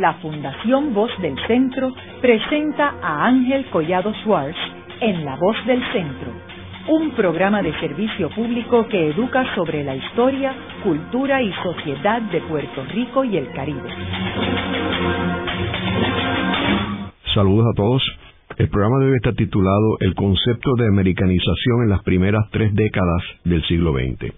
la Fundación Voz del Centro presenta a Ángel Collado Schwartz en La Voz del Centro, un programa de servicio público que educa sobre la historia, cultura y sociedad de Puerto Rico y el Caribe. Saludos a todos. El programa debe estar titulado El concepto de americanización en las primeras tres décadas del siglo XX.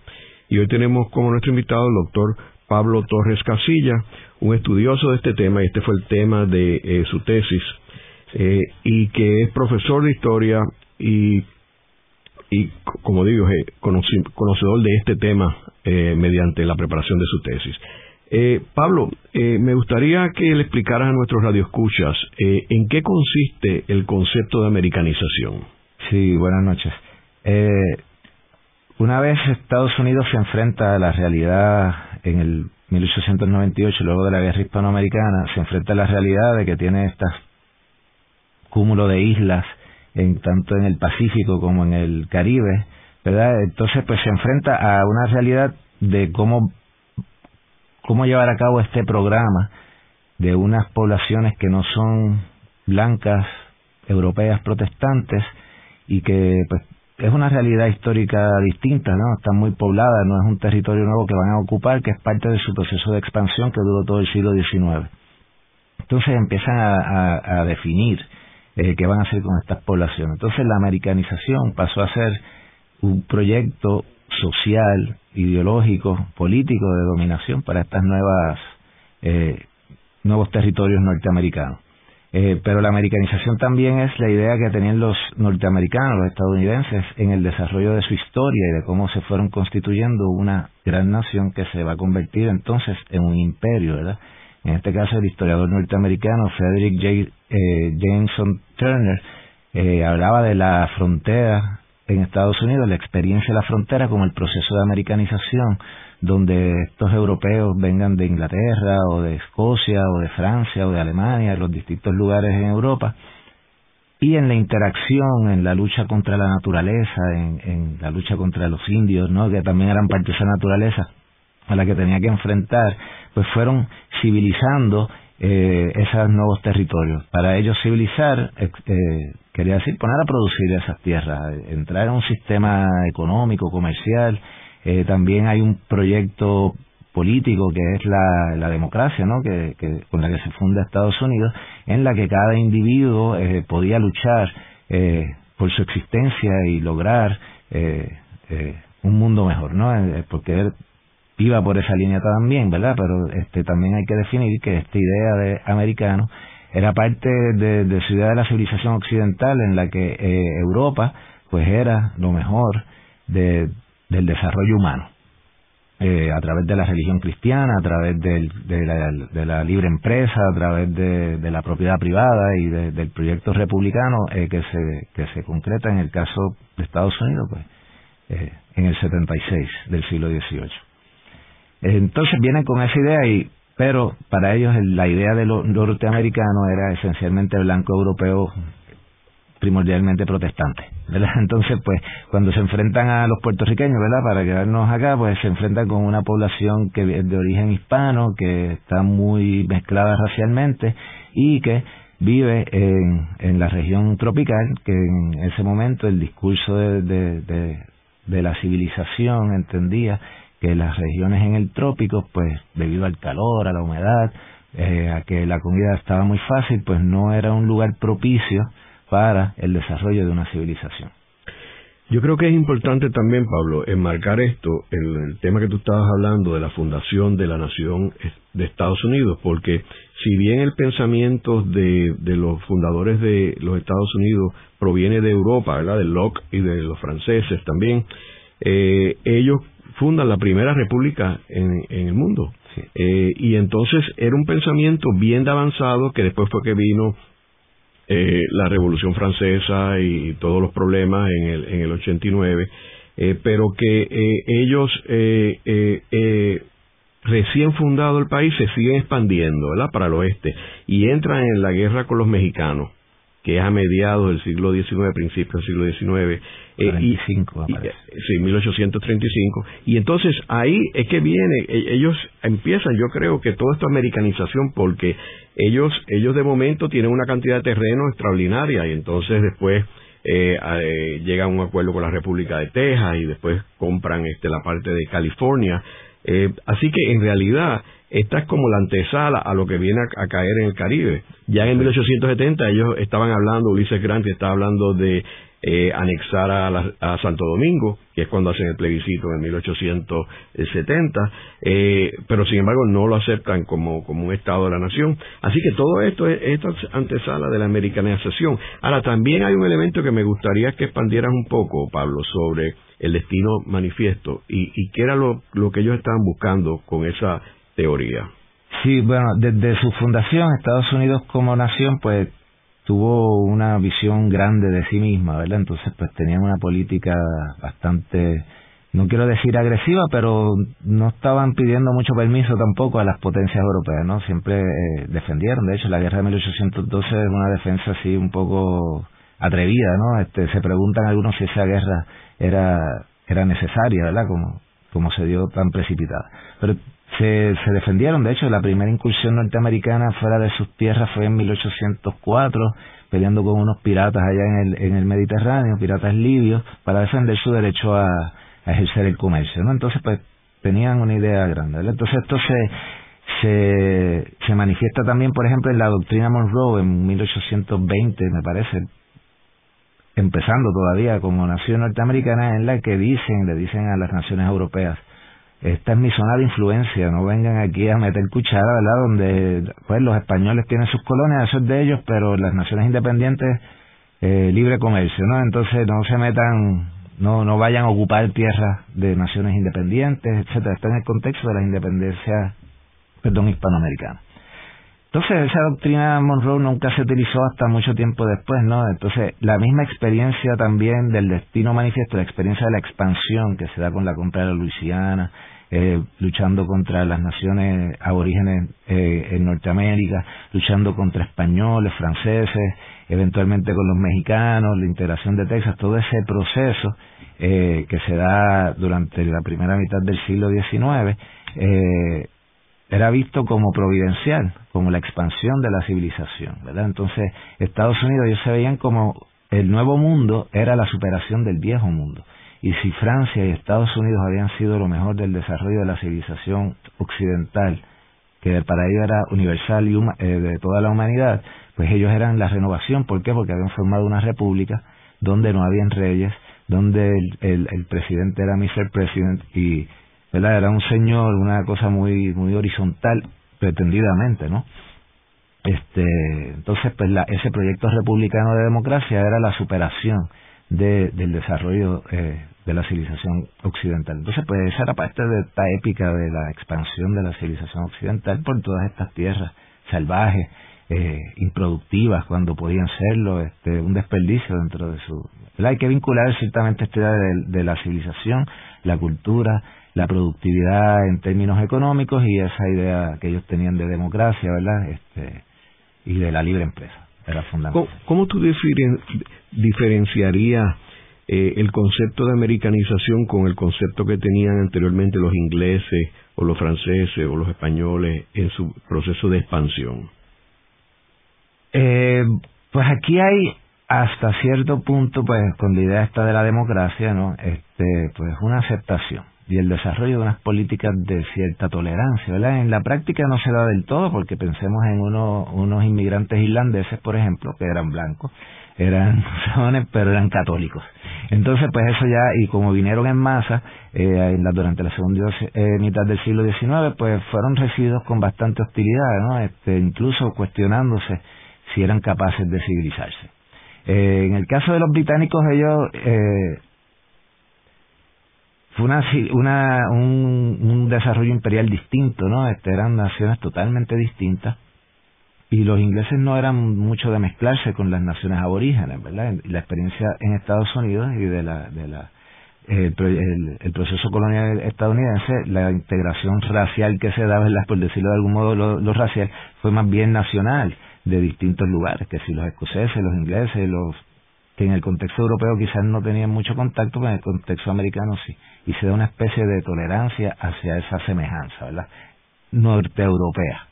Y hoy tenemos como nuestro invitado el doctor Pablo Torres Casilla, un estudioso de este tema, y este fue el tema de eh, su tesis, eh, y que es profesor de historia y, y como digo, eh, conocedor de este tema mediante la preparación de su tesis. Pablo, me gustaría que le explicaras a nuestros radioescuchas en qué consiste el concepto de americanización. Sí, buenas noches. una vez Estados Unidos se enfrenta a la realidad en el 1898, luego de la guerra hispanoamericana, se enfrenta a la realidad de que tiene este cúmulo de islas, en, tanto en el Pacífico como en el Caribe, ¿verdad? Entonces, pues se enfrenta a una realidad de cómo, cómo llevar a cabo este programa de unas poblaciones que no son blancas, europeas, protestantes, y que pues es una realidad histórica distinta, ¿no? Está muy poblada, no es un territorio nuevo que van a ocupar, que es parte de su proceso de expansión que duró todo el siglo XIX. Entonces empiezan a, definir eh, qué van a hacer con estas poblaciones. Entonces la americanización pasó a ser un proyecto social, ideológico, político de dominación para estas nuevas eh, nuevos territorios norteamericanos. Eh, pero la americanización también es la idea que tenían los norteamericanos, los estadounidenses, en el desarrollo de su historia y de cómo se fueron constituyendo una gran nación que se va a convertir entonces en un imperio, ¿verdad? En este caso, el historiador norteamericano Frederick J. Eh, Jameson Turner eh, hablaba de la frontera en Estados Unidos, la experiencia de la frontera como el proceso de americanización donde estos europeos vengan de Inglaterra o de Escocia o de Francia o de Alemania, de los distintos lugares en Europa, y en la interacción, en la lucha contra la naturaleza, en, la lucha contra los indios, ¿no? que también eran parte de esa naturaleza a la que tenía que enfrentar, pues fueron civilizando eh, esos nuevos territorios. Para ellos civilizar eh, quería decir poner a producir esas tierras, entrar en un sistema económico, comercial, eh, también hay un proyecto político que es la, democracia, ¿no? Que, con la que se funda Estados Unidos, en la que cada individuo eh, podía luchar eh, por su existencia y lograr un mundo mejor, ¿no? porque él iba por esa línea también, ¿verdad? Pero este también hay que definir que esta idea de americano era parte de, de idea de la civilización occidental en la que Europa pues era lo mejor de, del desarrollo humano. Eh, a través de la religión cristiana, a través del, de, la, libre empresa, a través de, la propiedad privada y del proyecto republicano eh, que, se, que se concreta en el caso de Estados Unidos, pues, eh, en el 76 del siglo XVIII. Entonces vienen con esa idea y pero para ellos la idea de lo norteamericano era esencialmente blanco europeo primordialmente protestantes, ¿verdad? Entonces, pues, cuando se enfrentan a los puertorriqueños, ¿verdad? Para quedarnos acá, pues se enfrentan con una población que es de origen hispano, que está muy mezclada racialmente y que vive en, en la región tropical, que en ese momento el discurso de, de, de, la civilización entendía que las regiones en el trópico, pues debido al calor, a la humedad, eh, a que la comida estaba muy fácil, pues no era un lugar propicio para el desarrollo de una civilización. Yo creo que es importante también, Pablo, enmarcar esto en el tema que tú estabas hablando de la fundación de la nación de Estados Unidos, porque si bien el pensamiento de, los fundadores de los Estados Unidos proviene de Europa, ¿verdad? De Locke y de los franceses también, eh, ellos fundan la primera república en, el mundo. Eh, y entonces era un pensamiento bien avanzado que después fue que vino eh, la Revolución Francesa y todos los problemas en el, en el 89, eh, pero que eh, ellos recién fundado el país se siguen expandiendo para el oeste y entran en la guerra con los mexicanos. Que es a mediados del siglo XIX, principios del siglo XIX. Eh, y, eh, sí, 1835. Y entonces ahí es que viene, e, ellos empiezan, yo creo que toda esta americanización, porque ellos, ellos de momento tienen una cantidad de terreno extraordinaria y entonces después eh, eh, llegan a un acuerdo con la República de Texas y después compran este, la parte de California. Eh, así que en realidad esta es como la antesala a lo que viene a, caer en el Caribe. Ya en 1870 ellos estaban hablando, Ulises Grant estaba hablando de eh, anexar a, Santo Domingo, que es cuando hacen el plebiscito en 1870, eh, pero sin embargo no lo aceptan como, como un Estado de la nación. Así que todo esto es esta antesala de la americanización. Ahora, también hay un elemento que me gustaría que expandieras un poco, Pablo, sobre el destino manifiesto y, y qué era lo, lo que ellos estaban buscando con esa teoría. Sí, bueno, desde su fundación, Estados Unidos como nación, pues tuvo una visión grande de sí misma, ¿verdad? Entonces, pues tenían una política bastante, no quiero decir agresiva, pero no estaban pidiendo mucho permiso tampoco a las potencias europeas, ¿no? Siempre eh, defendieron, de hecho, la guerra de 1812 es una defensa así un poco atrevida, ¿no? Este, se preguntan algunos si esa guerra era era necesaria, ¿verdad? Como como se dio tan precipitada. Pero se, se defendieron, de hecho, la primera incursión norteamericana fuera de sus tierras fue en 1804, peleando con unos piratas allá en el, en el Mediterráneo, piratas libios, para defender su derecho a, ejercer el comercio, ¿no? Entonces, pues, tenían una idea grande, Entonces, esto se, se, se manifiesta también, por ejemplo, en la doctrina Monroe en 1820, me parece, empezando todavía como nación norteamericana, en la que dicen, le dicen a las naciones europeas, esta es mi zona de influencia, no vengan aquí a meter cuchara, ¿verdad? Donde pues los españoles tienen sus colonias, eso es de ellos, pero las naciones independientes, eh, libre comercio, ¿no? Entonces no se metan, no, no vayan a ocupar tierras de naciones independientes, etcétera. Está en el contexto de la independencia, perdón, hispanoamericana. Entonces esa doctrina Monroe nunca se utilizó hasta mucho tiempo después, ¿no? Entonces la misma experiencia también del destino manifiesto, la experiencia de la expansión que se da con la compra de la Luisiana, eh, luchando contra las naciones aborígenes eh, en Norteamérica, luchando contra españoles, franceses, eventualmente con los mexicanos, la integración de Texas, todo ese proceso eh, que se da durante la primera mitad del siglo XIX, eh, era visto como providencial, como la expansión de la civilización, ¿verdad? Entonces, Estados Unidos ellos se veían como el nuevo mundo era la superación del viejo mundo. Y si Francia y Estados Unidos habían sido lo mejor del desarrollo de la civilización occidental, que para ellos era universal y eh, de toda la humanidad, pues ellos eran la renovación. ¿Por qué? Porque habían formado una república donde no habían reyes, donde el, el presidente era Mr. President y. Era un señor, una cosa muy muy horizontal, pretendidamente, ¿no? Este, entonces, pues la, ese proyecto republicano de democracia era la superación de, del desarrollo eh, de la civilización occidental. Entonces, pues esa era parte de esta épica de la expansión de la civilización occidental por todas estas tierras salvajes, eh, improductivas cuando podían serlo, este, un desperdicio dentro de su... Hay que vincular ciertamente esta idea de, la civilización, la cultura, la productividad en términos económicos y esa idea que ellos tenían de democracia, ¿verdad? Este, y de la libre empresa. Era fundamental. ¿Cómo, tú diferenciarías eh, el concepto de americanización con el concepto que tenían anteriormente los ingleses o los franceses o los españoles en su proceso de expansión? Eh, pues aquí hay hasta cierto punto, pues con la idea esta de la democracia, ¿no? Este, pues una aceptación y el desarrollo de unas políticas de cierta tolerancia, ¿verdad? En la práctica no se da del todo porque pensemos en uno, unos inmigrantes irlandeses, por ejemplo, que eran blancos, eran pero eran católicos. Entonces, pues eso ya, y como vinieron en masa eh, durante la segunda eh, mitad del siglo XIX, pues fueron recibidos con bastante hostilidad, ¿no? Este, incluso cuestionándose si eran capaces de civilizarse. Eh, en el caso de los británicos, ellos eh, fue una, una un, un, desarrollo imperial distinto, ¿no? Este, eran naciones totalmente distintas y los ingleses no eran mucho de mezclarse con las naciones aborígenes, ¿verdad? La experiencia en Estados Unidos y de la, de la el, el, proceso colonial estadounidense, la integración racial que se da, ¿verdad? por decirlo de algún modo, lo, lo racial, fue más bien nacional. de distintos lugares, que si los escoceses, los ingleses, los que en el contexto europeo quizás no tenían mucho contacto, pero en el contexto americano sí, y se da una especie de tolerancia hacia esa semejanza, ¿verdad? Norte-europea.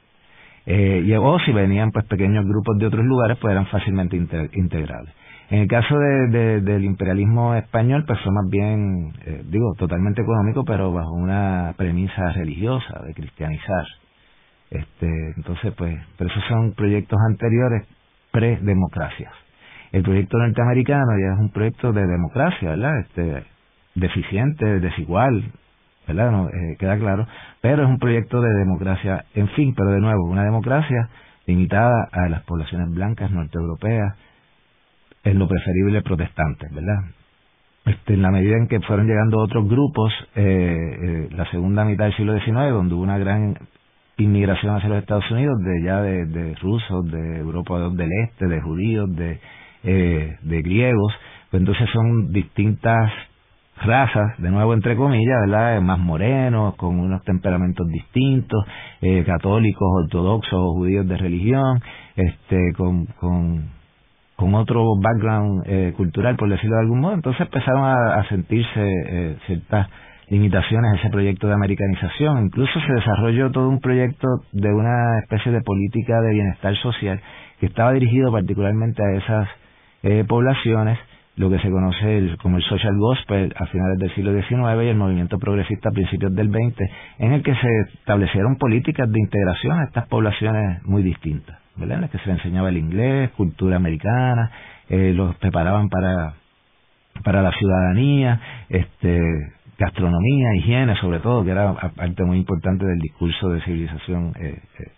Eh, o si venían pues pequeños grupos de otros lugares, pues eran fácilmente integrables. En el caso de, del imperialismo español, pues fue más bien, eh, digo, totalmente económico, pero bajo una premisa religiosa, de cristianizar. Este, entonces, pues, pero esos son proyectos anteriores, pre-democracias. El proyecto norteamericano ya es un proyecto de democracia, ¿verdad? Este, deficiente, desigual, ¿verdad? No, eh, queda claro, pero es un proyecto de democracia, en fin, pero de nuevo, una democracia limitada a las poblaciones blancas norteeuropeas, es lo preferible protestantes, ¿verdad? Este, en la medida en que fueron llegando otros grupos, eh, eh, la segunda mitad del siglo XIX, donde hubo una gran inmigración hacia los Estados Unidos, de ya de, rusos, de Europa del Este, de judíos, de, eh, de griegos, pues entonces son distintas razas, de nuevo entre comillas, ¿verdad? Más morenos, con unos temperamentos distintos, eh, católicos, ortodoxos, judíos de religión, este, con, con con otro background eh, cultural, por decirlo de algún modo, entonces empezaron a, sentirse eh, ciertas limitaciones a ese proyecto de americanización. Incluso se desarrolló todo un proyecto de una especie de política de bienestar social que estaba dirigido particularmente a esas eh, poblaciones, lo que se conoce como el social gospel a finales del siglo XIX y el movimiento progresista a principios del XX, en el que se establecieron políticas de integración a estas poblaciones muy distintas. ¿verdad? En las que se les enseñaba el inglés, cultura americana, eh, los preparaban para, para la ciudadanía, este, gastronomía, higiene, sobre todo, que era parte muy importante del discurso de civilización eh, eh,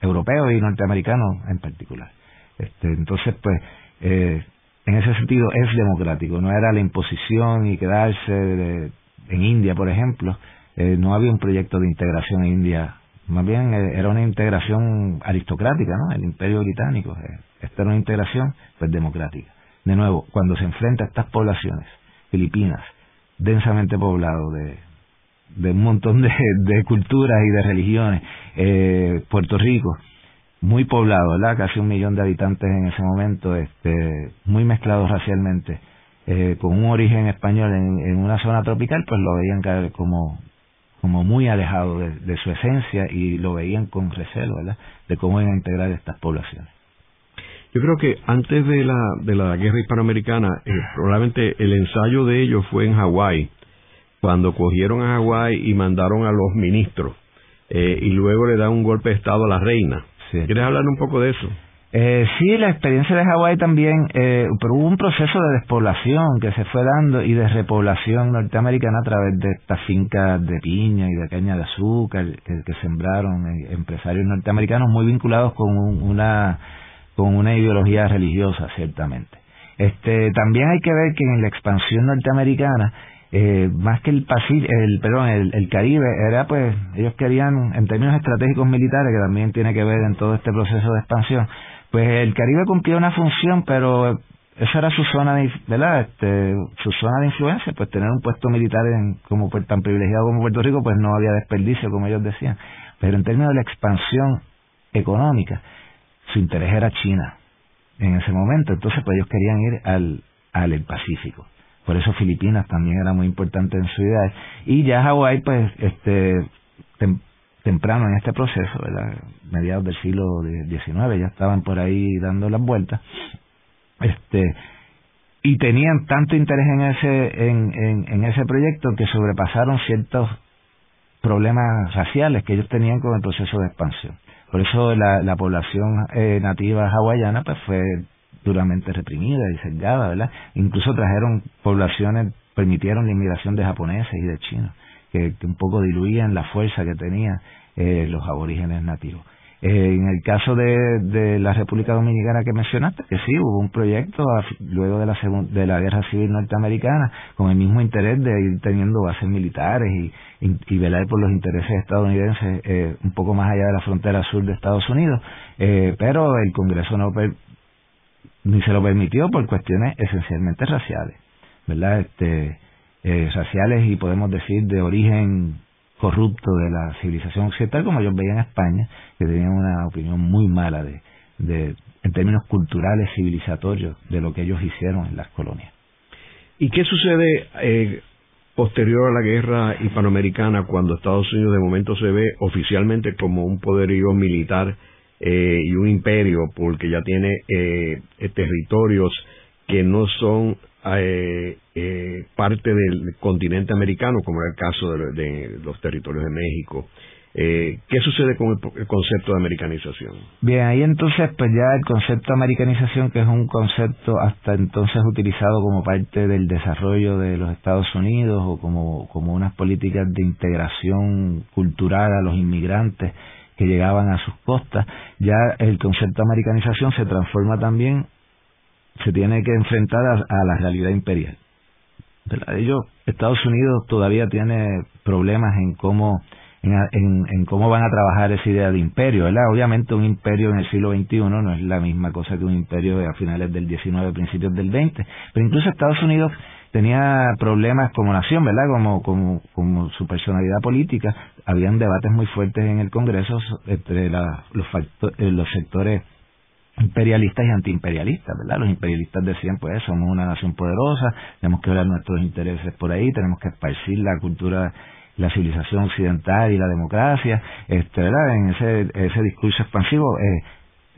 europeo y norteamericano en particular. Este, entonces, pues, eh, en ese sentido es democrático, no era la imposición y quedarse de, en India, por ejemplo, eh, no había un proyecto de integración en India más bien eh, era una integración aristocrática, ¿no? El imperio británico. Eh, esta era una integración pues democrática. De nuevo, cuando se enfrenta a estas poblaciones filipinas, densamente poblado de, de un montón de, de culturas y de religiones, Puerto Rico, muy poblado, ¿verdad? Casi un millón de habitantes en ese momento, este, muy mezclados racialmente, eh, con un origen español en, en, una zona tropical, pues lo veían como como muy alejado de, su esencia y lo veían con recelo, ¿verdad?, de cómo iban a integrar estas poblaciones. Yo creo que antes de la, de la guerra hispanoamericana, eh, probablemente el ensayo de ellos fue en Hawái, cuando cogieron a Hawái y mandaron a los ministros, eh, y luego le dan un golpe de Estado a la reina. ¿Quieres hablar un poco de eso? Eh, sí, la experiencia de Hawái también, eh, pero hubo un proceso de despoblación que se fue dando y de repoblación norteamericana a través de estas fincas de piña y de caña de azúcar que, sembraron eh, empresarios norteamericanos muy vinculados con una con una ideología religiosa, ciertamente. Este, también hay que ver que en la expansión norteamericana eh, más que el el perdón, el, Caribe era pues ellos querían en términos estratégicos militares que también tiene que ver en todo este proceso de expansión pues el Caribe cumplió una función, pero esa era su zona de, ¿verdad? Este, su zona de influencia, pues tener un puesto militar en, como pues, tan privilegiado como Puerto Rico, pues no había desperdicio, como ellos decían. Pero en términos de la expansión económica, su interés era China en ese momento. Entonces, pues ellos querían ir al, al Pacífico. Por eso Filipinas también era muy importante en su idea. Y ya Hawái, pues, este, temprano en este proceso, ¿verdad? mediados del siglo XIX, ya estaban por ahí dando las vueltas, este, y tenían tanto interés en ese, en, en, ese proyecto que sobrepasaron ciertos problemas raciales que ellos tenían con el proceso de expansión. Por eso la, la población eh, nativa hawaiana pues fue duramente reprimida y sesgada, ¿verdad? Incluso trajeron poblaciones, permitieron la inmigración de japoneses y de chinos que, un poco diluían la fuerza que tenían eh, los aborígenes nativos. Eh, en el caso de, la República Dominicana que mencionaste, que sí, hubo un proyecto luego de la, de la Guerra Civil Norteamericana con el mismo interés de ir teniendo bases militares y, y, velar por los intereses estadounidenses eh, un poco más allá de la frontera sur de Estados Unidos, eh, pero el Congreso no ni se lo permitió por cuestiones esencialmente raciales, ¿verdad? Este, eh, raciales y podemos decir de origen corrupto de la civilización occidental, como yo veía en España, que tenían una opinión muy mala de, de, en términos culturales, civilizatorios, de lo que ellos hicieron en las colonias. ¿Y qué sucede eh, posterior a la guerra hispanoamericana cuando Estados Unidos de momento se ve oficialmente como un poderío militar eh, y un imperio porque ya tiene eh, territorios que no son eh, eh, parte del continente americano, como era el caso de, los territorios de México. Eh, ¿Qué sucede con el, concepto de americanización? Bien, ahí entonces, pues ya el concepto de americanización, que es un concepto hasta entonces utilizado como parte del desarrollo de los Estados Unidos o como, como unas políticas de integración cultural a los inmigrantes que llegaban a sus costas, ya el concepto de americanización se transforma también se tiene que enfrentar a, la realidad imperial. Ellos, Estados Unidos todavía tiene problemas en cómo en, cómo van a trabajar esa idea de imperio, ¿verdad? Obviamente un imperio en el siglo XXI no es la misma cosa que un imperio a finales del XIX, principios del XX, pero incluso Estados Unidos tenía problemas como nación, ¿verdad? Como, como, como su personalidad política, habían debates muy fuertes en el Congreso entre los, eh, los sectores imperialistas y antiimperialistas, ¿verdad? Los imperialistas decían, pues somos una nación poderosa, tenemos que hablar nuestros intereses por ahí, tenemos que esparcir la cultura, la civilización occidental y la democracia, este, ¿verdad? En ese, ese discurso expansivo, eh,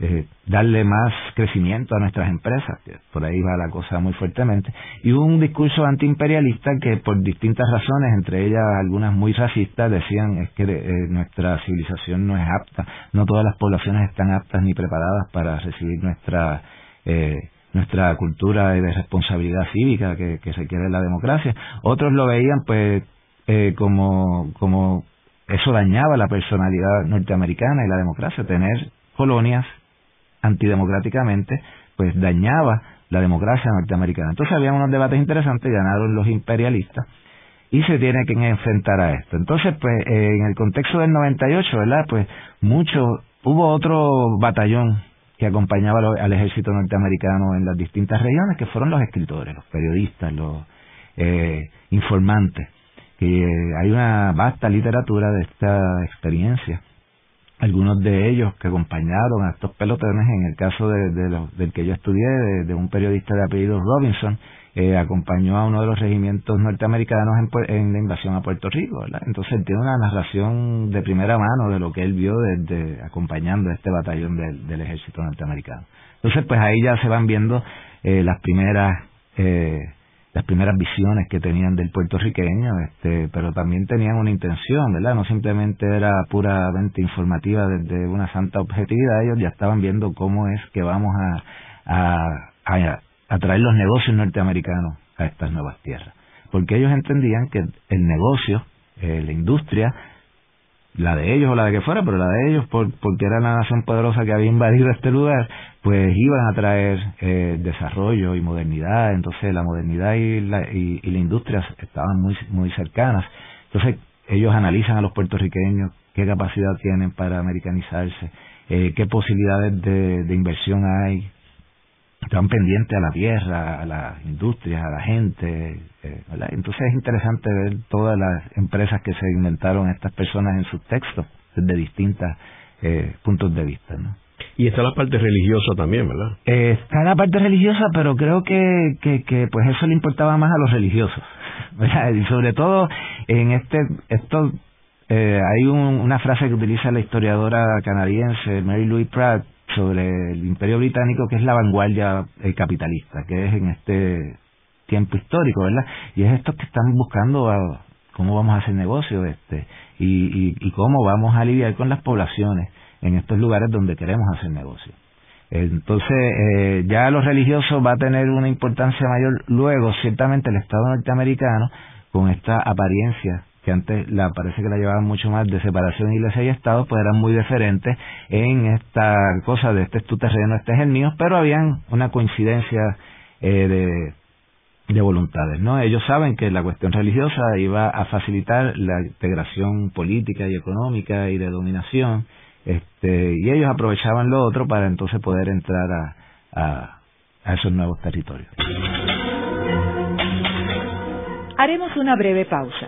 eh, darle más crecimiento a nuestras empresas, que por ahí va la cosa muy fuertemente, y un discurso antiimperialista que por distintas razones, entre ellas algunas muy racistas, decían es que eh, nuestra civilización no es apta, no todas las poblaciones están aptas ni preparadas para recibir nuestra eh, nuestra cultura de responsabilidad cívica que, que requiere la democracia. Otros lo veían pues eh, como, como eso dañaba la personalidad norteamericana y la democracia, tener colonias antidemocráticamente, pues dañaba la democracia norteamericana. Entonces había unos debates interesantes, ganaron los imperialistas y se tiene que enfrentar a esto. Entonces, pues eh, en el contexto del 98, ¿verdad? Pues mucho, hubo otro batallón que acompañaba al ejército norteamericano en las distintas regiones, que fueron los escritores, los periodistas, los eh, informantes. Que hay una vasta literatura de esta experiencia algunos de ellos que acompañaron a estos pelotones, en el caso de, del que yo estudié, de, un periodista de apellido Robinson, eh, acompañó a uno de los regimientos norteamericanos en, la invasión a Puerto Rico. Entonces él tiene una narración de primera mano de lo que él vio desde acompañando a este batallón del, ejército norteamericano. Entonces pues ahí ya se van viendo eh, las primeras eh, las primeras visiones que tenían del puertorriqueño, este, pero también tenían una intención, ¿verdad? No simplemente era puramente informativa desde una santa objetividad, ellos ya estaban viendo cómo es que vamos a, a, a, traer los negocios norteamericanos a estas nuevas tierras. Porque ellos entendían que el negocio, eh, la industria, la de ellos o la de que fuera, pero la de ellos por, porque era la nación poderosa que había invadido este lugar, pues iban a traer eh, desarrollo y modernidad, entonces la modernidad y la, y, la industria estaban muy, muy cercanas. Entonces ellos analizan a los puertorriqueños, qué capacidad tienen para americanizarse, eh, qué posibilidades de, de inversión hay, están pendientes a la tierra, a las industrias, a la gente. Eh, Entonces es interesante ver todas las empresas que se inventaron estas personas en sus textos desde distintos eh, puntos de vista. ¿no? Y está la parte religiosa también, ¿verdad? Eh, está la parte religiosa, pero creo que, que, que pues eso le importaba más a los religiosos. Y sobre todo en este esto eh, hay una frase que utiliza la historiadora canadiense Mary Louise Pratt sobre el Imperio Británico, que es la vanguardia eh, capitalista, que es en este tiempo histórico, ¿verdad? Y es estos que están buscando a, cómo vamos a hacer negocio este y, y, y cómo vamos a lidiar con las poblaciones en estos lugares donde queremos hacer negocio. Entonces, eh, ya los religiosos va a tener una importancia mayor luego, ciertamente el Estado norteamericano, con esta apariencia que antes la parece que la llevaban mucho más de separación iglesia y Estado, pues eran muy diferentes en esta cosa de este es tu terreno, este es el mío, pero habían una coincidencia eh, de, de voluntades, ¿no? Ellos saben que la cuestión religiosa iba a facilitar la integración política y económica y de dominación, este, y ellos aprovechaban lo otro para entonces poder entrar a, a, a esos nuevos territorios. Haremos una breve pausa.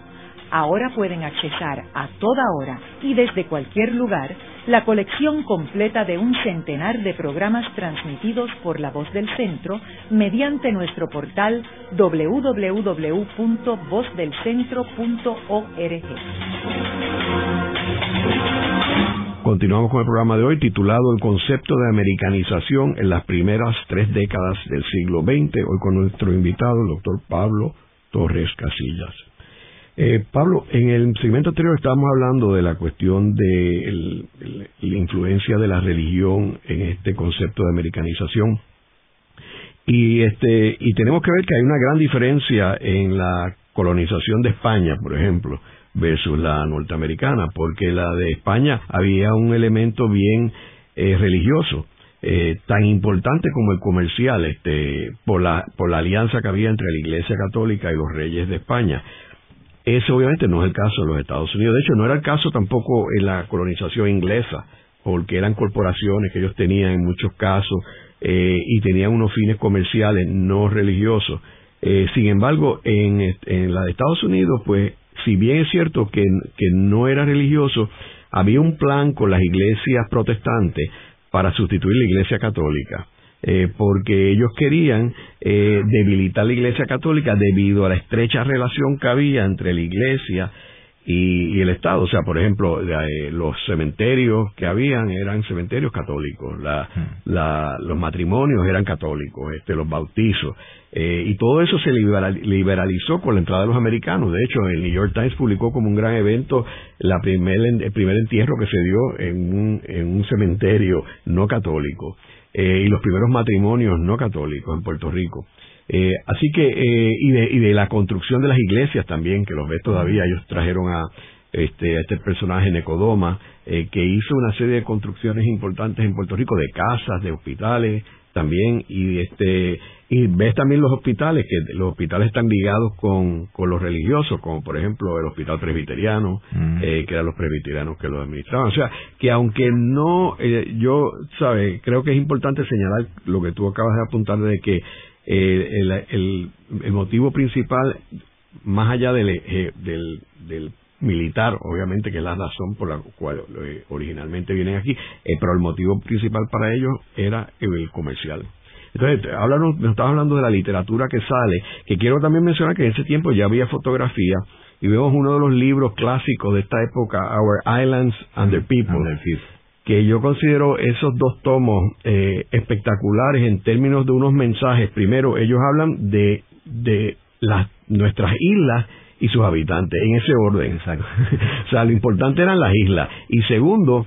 Ahora pueden accesar a toda hora y desde cualquier lugar la colección completa de un centenar de programas transmitidos por La Voz del Centro mediante nuestro portal www.vozdelcentro.org. Continuamos con el programa de hoy titulado El concepto de americanización en las primeras tres décadas del siglo XX, hoy con nuestro invitado, el doctor Pablo Torres Casillas. Eh, Pablo, en el segmento anterior estábamos hablando de la cuestión de la influencia de la religión en este concepto de americanización. Y, este, y tenemos que ver que hay una gran diferencia en la colonización de España, por ejemplo, versus la norteamericana, porque la de España había un elemento bien eh, religioso, eh, tan importante como el comercial, este, por la, por la alianza que había entre la Iglesia Católica y los reyes de España. Ese obviamente no es el caso en los Estados Unidos. De hecho, no era el caso tampoco en la colonización inglesa, porque eran corporaciones que ellos tenían en muchos casos eh, y tenían unos fines comerciales, no religiosos. Eh, sin embargo, en, en la de Estados Unidos, pues si bien es cierto que, que no era religioso, había un plan con las iglesias protestantes para sustituir la iglesia católica. Eh, porque ellos querían eh, debilitar la Iglesia Católica debido a la estrecha relación que había entre la Iglesia y, el Estado. O sea, por ejemplo, eh, los cementerios que habían eran cementerios católicos, hmm. los matrimonios eran católicos, este, los bautizos. Eh, y todo eso se liberalizó con la entrada de los americanos. De hecho, el New York Times publicó como un gran evento la primer, el primer entierro que se dio en un, en un cementerio no católico eh, y los primeros matrimonios no católicos en Puerto Rico. Eh, así que, eh, y, de, y de la construcción de las iglesias también, que los ves todavía, ellos trajeron a este, a este personaje Necodoma, eh, que hizo una serie de construcciones importantes en Puerto Rico, de casas, de hospitales también, y este y ves también los hospitales, que los hospitales están ligados con, con los religiosos, como por ejemplo el hospital presbiteriano, mm. eh, que eran los presbiterianos que lo administraban. O sea, que aunque no, eh, yo, ¿sabes? Creo que es importante señalar lo que tú acabas de apuntar de que eh, el, el, motivo principal, más allá del, eh, del, del militar, obviamente que es la razón por la cual originalmente vienen aquí, pero el motivo principal para ellos era el comercial. Entonces, háblanos, nos estás hablando de la literatura que sale, que quiero también mencionar que en ese tiempo ya había fotografía y vemos uno de los libros clásicos de esta época, Our Islands and the People, que yo considero esos dos tomos eh, espectaculares en términos de unos mensajes. Primero, ellos hablan de, de las, nuestras islas y sus habitantes, en ese orden. Exacto. o sea, lo importante eran las islas. Y segundo,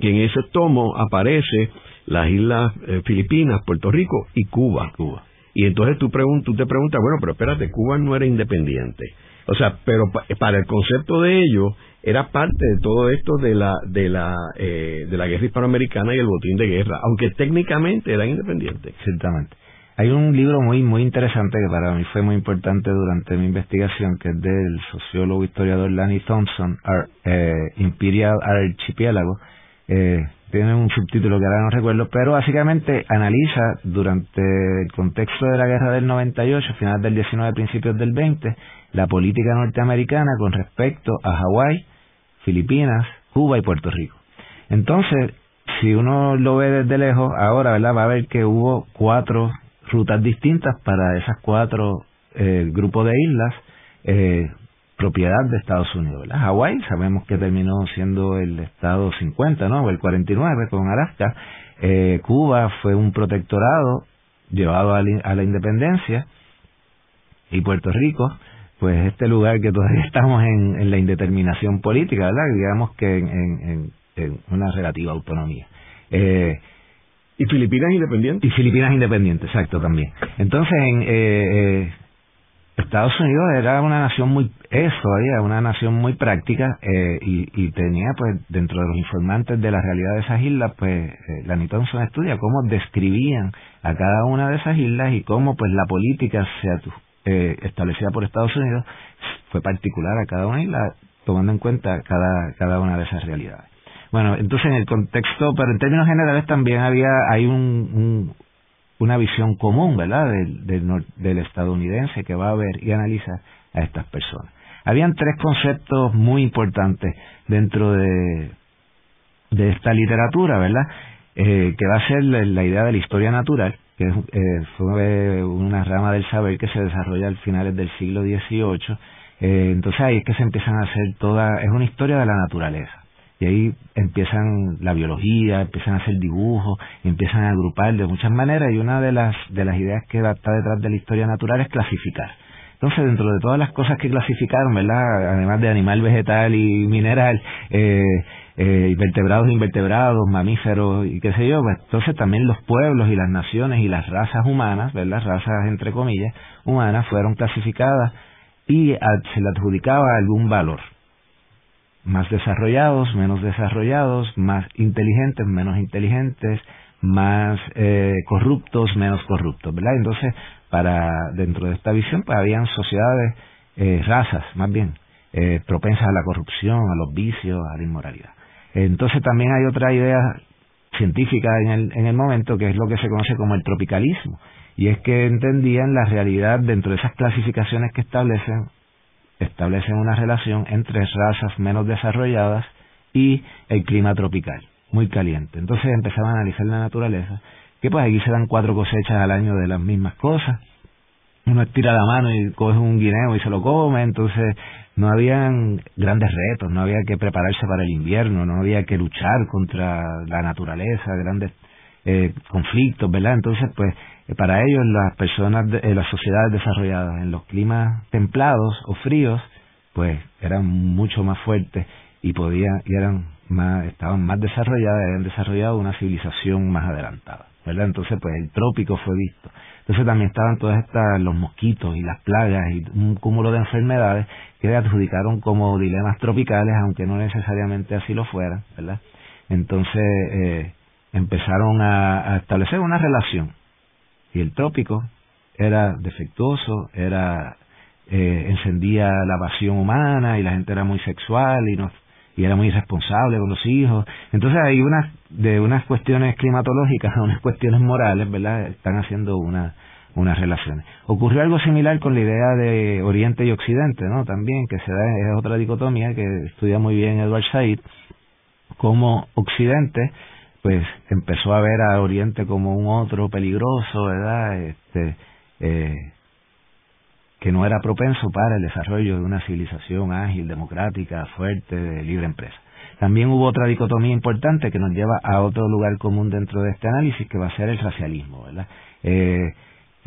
que en ese tomo aparece las islas eh, Filipinas, Puerto Rico y Cuba. Cuba. Y entonces tú, tú te preguntas, bueno, pero espérate, Cuba no era independiente. O sea, pero para el concepto de ellos era parte de todo esto de la de la eh, de la guerra hispanoamericana y el botín de guerra, aunque técnicamente eran independientes. Ciertamente. Hay un libro muy muy interesante que para mí fue muy importante durante mi investigación, que es del sociólogo historiador Lanny Thompson, eh, Imperial Archipiélago, eh, tiene un subtítulo que ahora no recuerdo, pero básicamente analiza durante el contexto de la guerra del 98, finales del 19, principios del 20, la política norteamericana con respecto a Hawái, Filipinas, Cuba y Puerto Rico. Entonces, si uno lo ve desde lejos, ahora, ¿verdad? Va a ver que hubo cuatro rutas distintas para esas cuatro eh, grupos de islas. Eh, propiedad de Estados Unidos. ¿verdad? Hawái sabemos que terminó siendo el estado 50, ¿no? O el 49 con Alaska. Eh, Cuba fue un protectorado llevado a la, independencia y Puerto Rico, pues este lugar que todavía estamos en, la indeterminación política, ¿verdad? Digamos que en, una relativa autonomía. Eh, y Filipinas independiente. Y Filipinas independiente, exacto, también. Entonces, en, eh, eh Estados Unidos era una nación muy, eso todavía, una nación muy práctica eh, y, tenía pues dentro de los informantes de la realidad de esas islas, pues eh, la Thompson estudia cómo describían a cada una de esas islas y cómo pues la política se eh, establecida por Estados Unidos fue particular a cada una isla, tomando en cuenta cada, cada una de esas realidades. Bueno, entonces en el contexto, pero en términos generales también había, hay un una visión común, ¿verdad?, del, del, estadounidense que va a ver y analiza a estas personas. Habían tres conceptos muy importantes dentro de, esta literatura, ¿verdad?, eh, que va a ser la, idea de la historia natural, que eh, fue una rama del saber que se desarrolla al finales del siglo XVIII. Eh, entonces ahí es que se empiezan a hacer toda, es una historia de la naturaleza y ahí empiezan la biología, empiezan a hacer dibujos, empiezan a agrupar de muchas maneras y una de las de las ideas que está detrás de la historia natural es clasificar. Entonces, dentro de todas las cosas que clasificaron, ¿verdad? Además de animal, vegetal y mineral, eh, eh, vertebrados, invertebrados, mamíferos y qué sé yo, pues entonces también los pueblos y las naciones y las razas humanas, ¿verdad? Razas entre comillas, humanas, fueron clasificadas y se le adjudicaba algún valor más desarrollados, menos desarrollados, más inteligentes, menos inteligentes, más eh, corruptos, menos corruptos, ¿verdad? Entonces, para dentro de esta visión, pues habían sociedades, eh, razas, más bien, eh, propensas a la corrupción, a los vicios, a la inmoralidad. Entonces, también hay otra idea científica en el, en el momento que es lo que se conoce como el tropicalismo, y es que entendían la realidad dentro de esas clasificaciones que establecen establecen una relación entre razas menos desarrolladas y el clima tropical, muy caliente. Entonces empezaban a analizar la naturaleza, que pues aquí se dan cuatro cosechas al año de las mismas cosas. Uno estira la mano y coge un guineo y se lo come, entonces no habían grandes retos, no había que prepararse para el invierno, no había que luchar contra la naturaleza, grandes eh, conflictos, ¿verdad? Entonces, pues para ellos las personas, de, eh, las sociedades desarrolladas en los climas templados o fríos, pues eran mucho más fuertes y podían y eran más estaban más desarrolladas, habían desarrollado una civilización más adelantada, ¿verdad? Entonces, pues el trópico fue visto. Entonces también estaban todas estas los mosquitos y las plagas y un cúmulo de enfermedades que adjudicaron como dilemas tropicales, aunque no necesariamente así lo fueran, ¿verdad? Entonces eh, empezaron a establecer una relación y el trópico era defectuoso, era eh, encendía la pasión humana y la gente era muy sexual y no y era muy irresponsable con los hijos. Entonces hay unas de unas cuestiones climatológicas a unas cuestiones morales, ¿verdad? Están haciendo una unas relaciones. Ocurrió algo similar con la idea de Oriente y Occidente, ¿no? También que se da es otra dicotomía que estudia muy bien Edward Said, como Occidente pues empezó a ver a Oriente como un otro peligroso, ¿verdad? Este, eh, que no era propenso para el desarrollo de una civilización ágil, democrática, fuerte, de libre empresa. También hubo otra dicotomía importante que nos lleva a otro lugar común dentro de este análisis, que va a ser el racialismo, ¿verdad? Eh,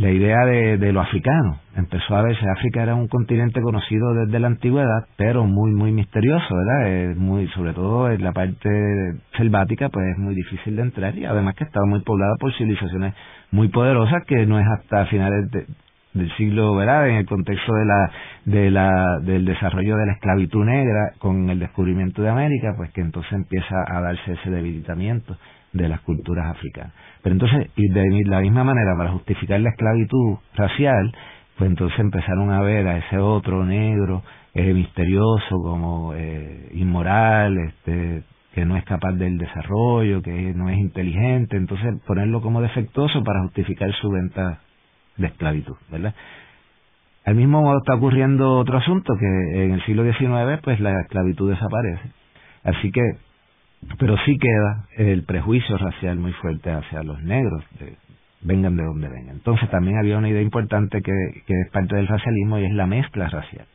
la idea de, de, lo africano. Empezó a verse, África era un continente conocido desde la antigüedad, pero muy, muy misterioso, ¿verdad? muy, sobre todo en la parte selvática, pues es muy difícil de entrar y además que estaba muy poblada por civilizaciones muy poderosas que no es hasta finales del siglo, ¿verdad? En el contexto de la, de la, del desarrollo de la esclavitud negra con el descubrimiento de América, pues que entonces empieza a darse ese debilitamiento de las culturas africanas. Pero entonces, y de la misma manera, para justificar la esclavitud racial, pues entonces empezaron a ver a ese otro negro eh, misterioso como eh, inmoral, este, que no es capaz del desarrollo, que no es inteligente, entonces ponerlo como defectuoso para justificar su venta de esclavitud, ¿verdad? Al mismo modo está ocurriendo otro asunto, que en el siglo XIX pues la esclavitud desaparece. Así que pero sí queda el prejuicio racial muy fuerte hacia los negros, vengan de donde vengan. Entonces también había una idea importante que, que es parte del racialismo y es la mezcla racial.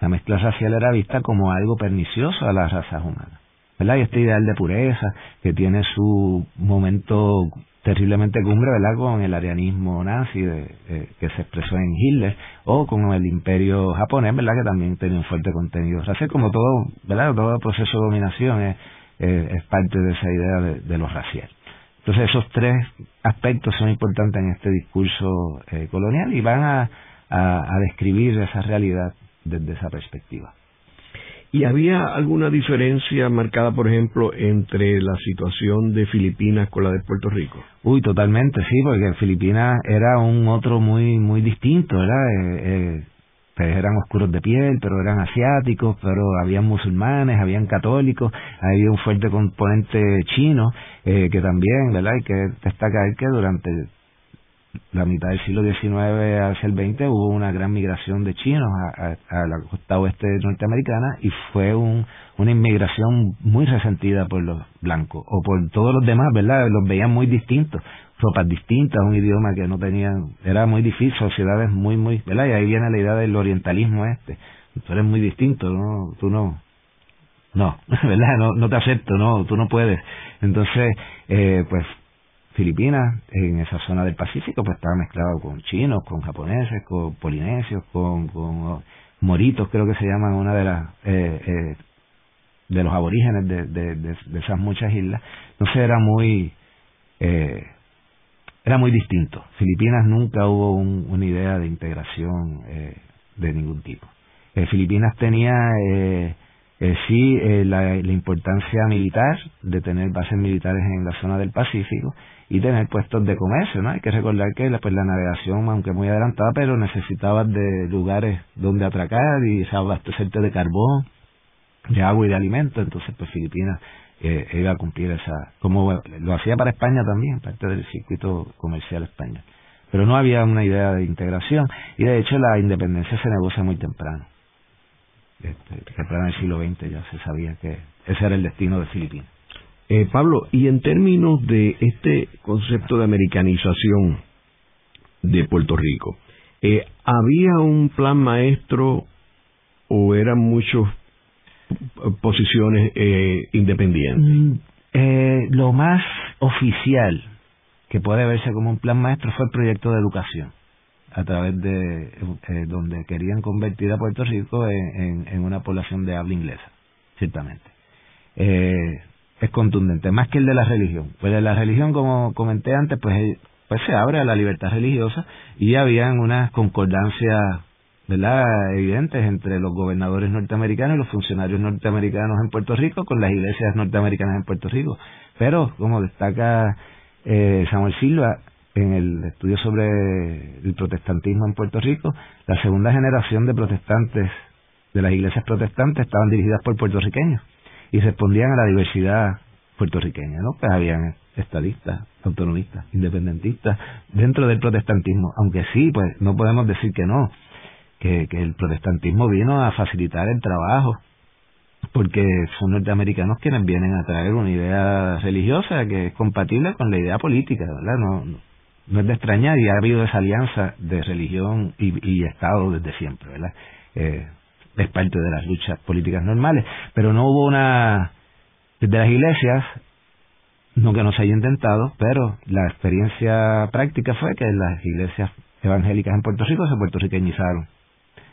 La mezcla racial era vista como algo pernicioso a las razas humanas. ¿verdad? Y este ideal de pureza que tiene su momento terriblemente cumbre, ¿verdad? Con el arianismo nazi de, que se expresó en Hitler o con el imperio japonés, ¿verdad? Que también tenía un fuerte contenido racial, como todo, ¿verdad? Todo proceso de dominación es eh, es parte de esa idea de, de, lo racial. Entonces esos tres aspectos son importantes en este discurso eh, colonial y van a, a, a describir esa realidad desde esa perspectiva. ¿Y había alguna diferencia marcada, por ejemplo, entre la situación de Filipinas con la de Puerto Rico? Uy, totalmente, sí, porque Filipinas era un otro muy muy distinto, ¿verdad? Eh, eh, pues eran oscuros de piel, pero eran asiáticos, pero habían musulmanes, habían católicos, había un fuerte componente chino, eh, que también, ¿verdad? Hay que destacar que durante la mitad del siglo XIX hacia el XX hubo una gran migración de chinos a, la costa oeste norteamericana y fue un, una inmigración muy resentida por los blancos o por todos los demás, ¿verdad? Los veían muy distintos, ropas distintas, un idioma que no tenían, era muy difícil, sociedades muy, muy, ¿verdad? Y ahí viene la idea del orientalismo este. Tú eres muy distinto, ¿no? Tú no, no, ¿verdad? No, no te acepto, no, tú no puedes. Entonces, eh, pues Filipinas, en esa zona del Pacífico, pues estaba mezclado con chinos, con japoneses, con polinesios, con, con moritos, creo que se llaman una de las eh, eh, de los aborígenes de, de, de, esas muchas islas. Entonces era muy eh, era muy distinto. Filipinas nunca hubo una idea de integración eh, de ningún tipo. Eh, Filipinas tenía eh, eh, sí eh, la, la, importancia militar de tener bases militares en la zona del Pacífico y tener puestos de comercio, ¿no? Hay que recordar que la, pues, la navegación, aunque muy adelantada, pero necesitaba de lugares donde atracar y se abastecerte de carbón, de agua y de alimentos, entonces pues Filipinas eh, iba a cumplir esa, como lo hacía para España también, parte del circuito comercial español. Pero no había una idea de integración y de hecho la independencia se negocia muy temprano este, en el siglo XX ya se sabía que ese era el destino de Filipinas. Eh, Pablo, y en términos de este concepto de americanización de Puerto Rico, eh, ¿había un plan maestro o eran muchas posiciones eh, independientes? Mm, eh, lo más oficial que puede verse como un plan maestro fue el proyecto de educación a través de eh, donde querían convertir a Puerto Rico en, una población de habla inglesa, ciertamente. Eh, es contundente, más que el de la religión. Pues de la religión, como comenté antes, pues, eh, pues se abre a la libertad religiosa y habían unas concordancias ¿verdad? evidentes entre los gobernadores norteamericanos y los funcionarios norteamericanos en Puerto Rico con las iglesias norteamericanas en Puerto Rico. Pero, como destaca eh, Samuel Silva, en el estudio sobre el protestantismo en Puerto Rico, la segunda generación de protestantes, de las iglesias protestantes, estaban dirigidas por puertorriqueños y respondían a la diversidad puertorriqueña, ¿no? Pues habían estadistas, autonomistas, independentistas dentro del protestantismo, aunque sí, pues no podemos decir que no, que, que el protestantismo vino a facilitar el trabajo, porque son norteamericanos quienes vienen a traer una idea religiosa que es compatible con la idea política, ¿verdad? No, no es de extrañar y ha habido esa alianza de religión y, Estado desde siempre, ¿verdad? Eh, es parte de las luchas políticas normales, pero no hubo una desde las iglesias no que no se haya intentado, pero la experiencia práctica fue que las iglesias evangélicas en Puerto Rico se puertorriqueñizaron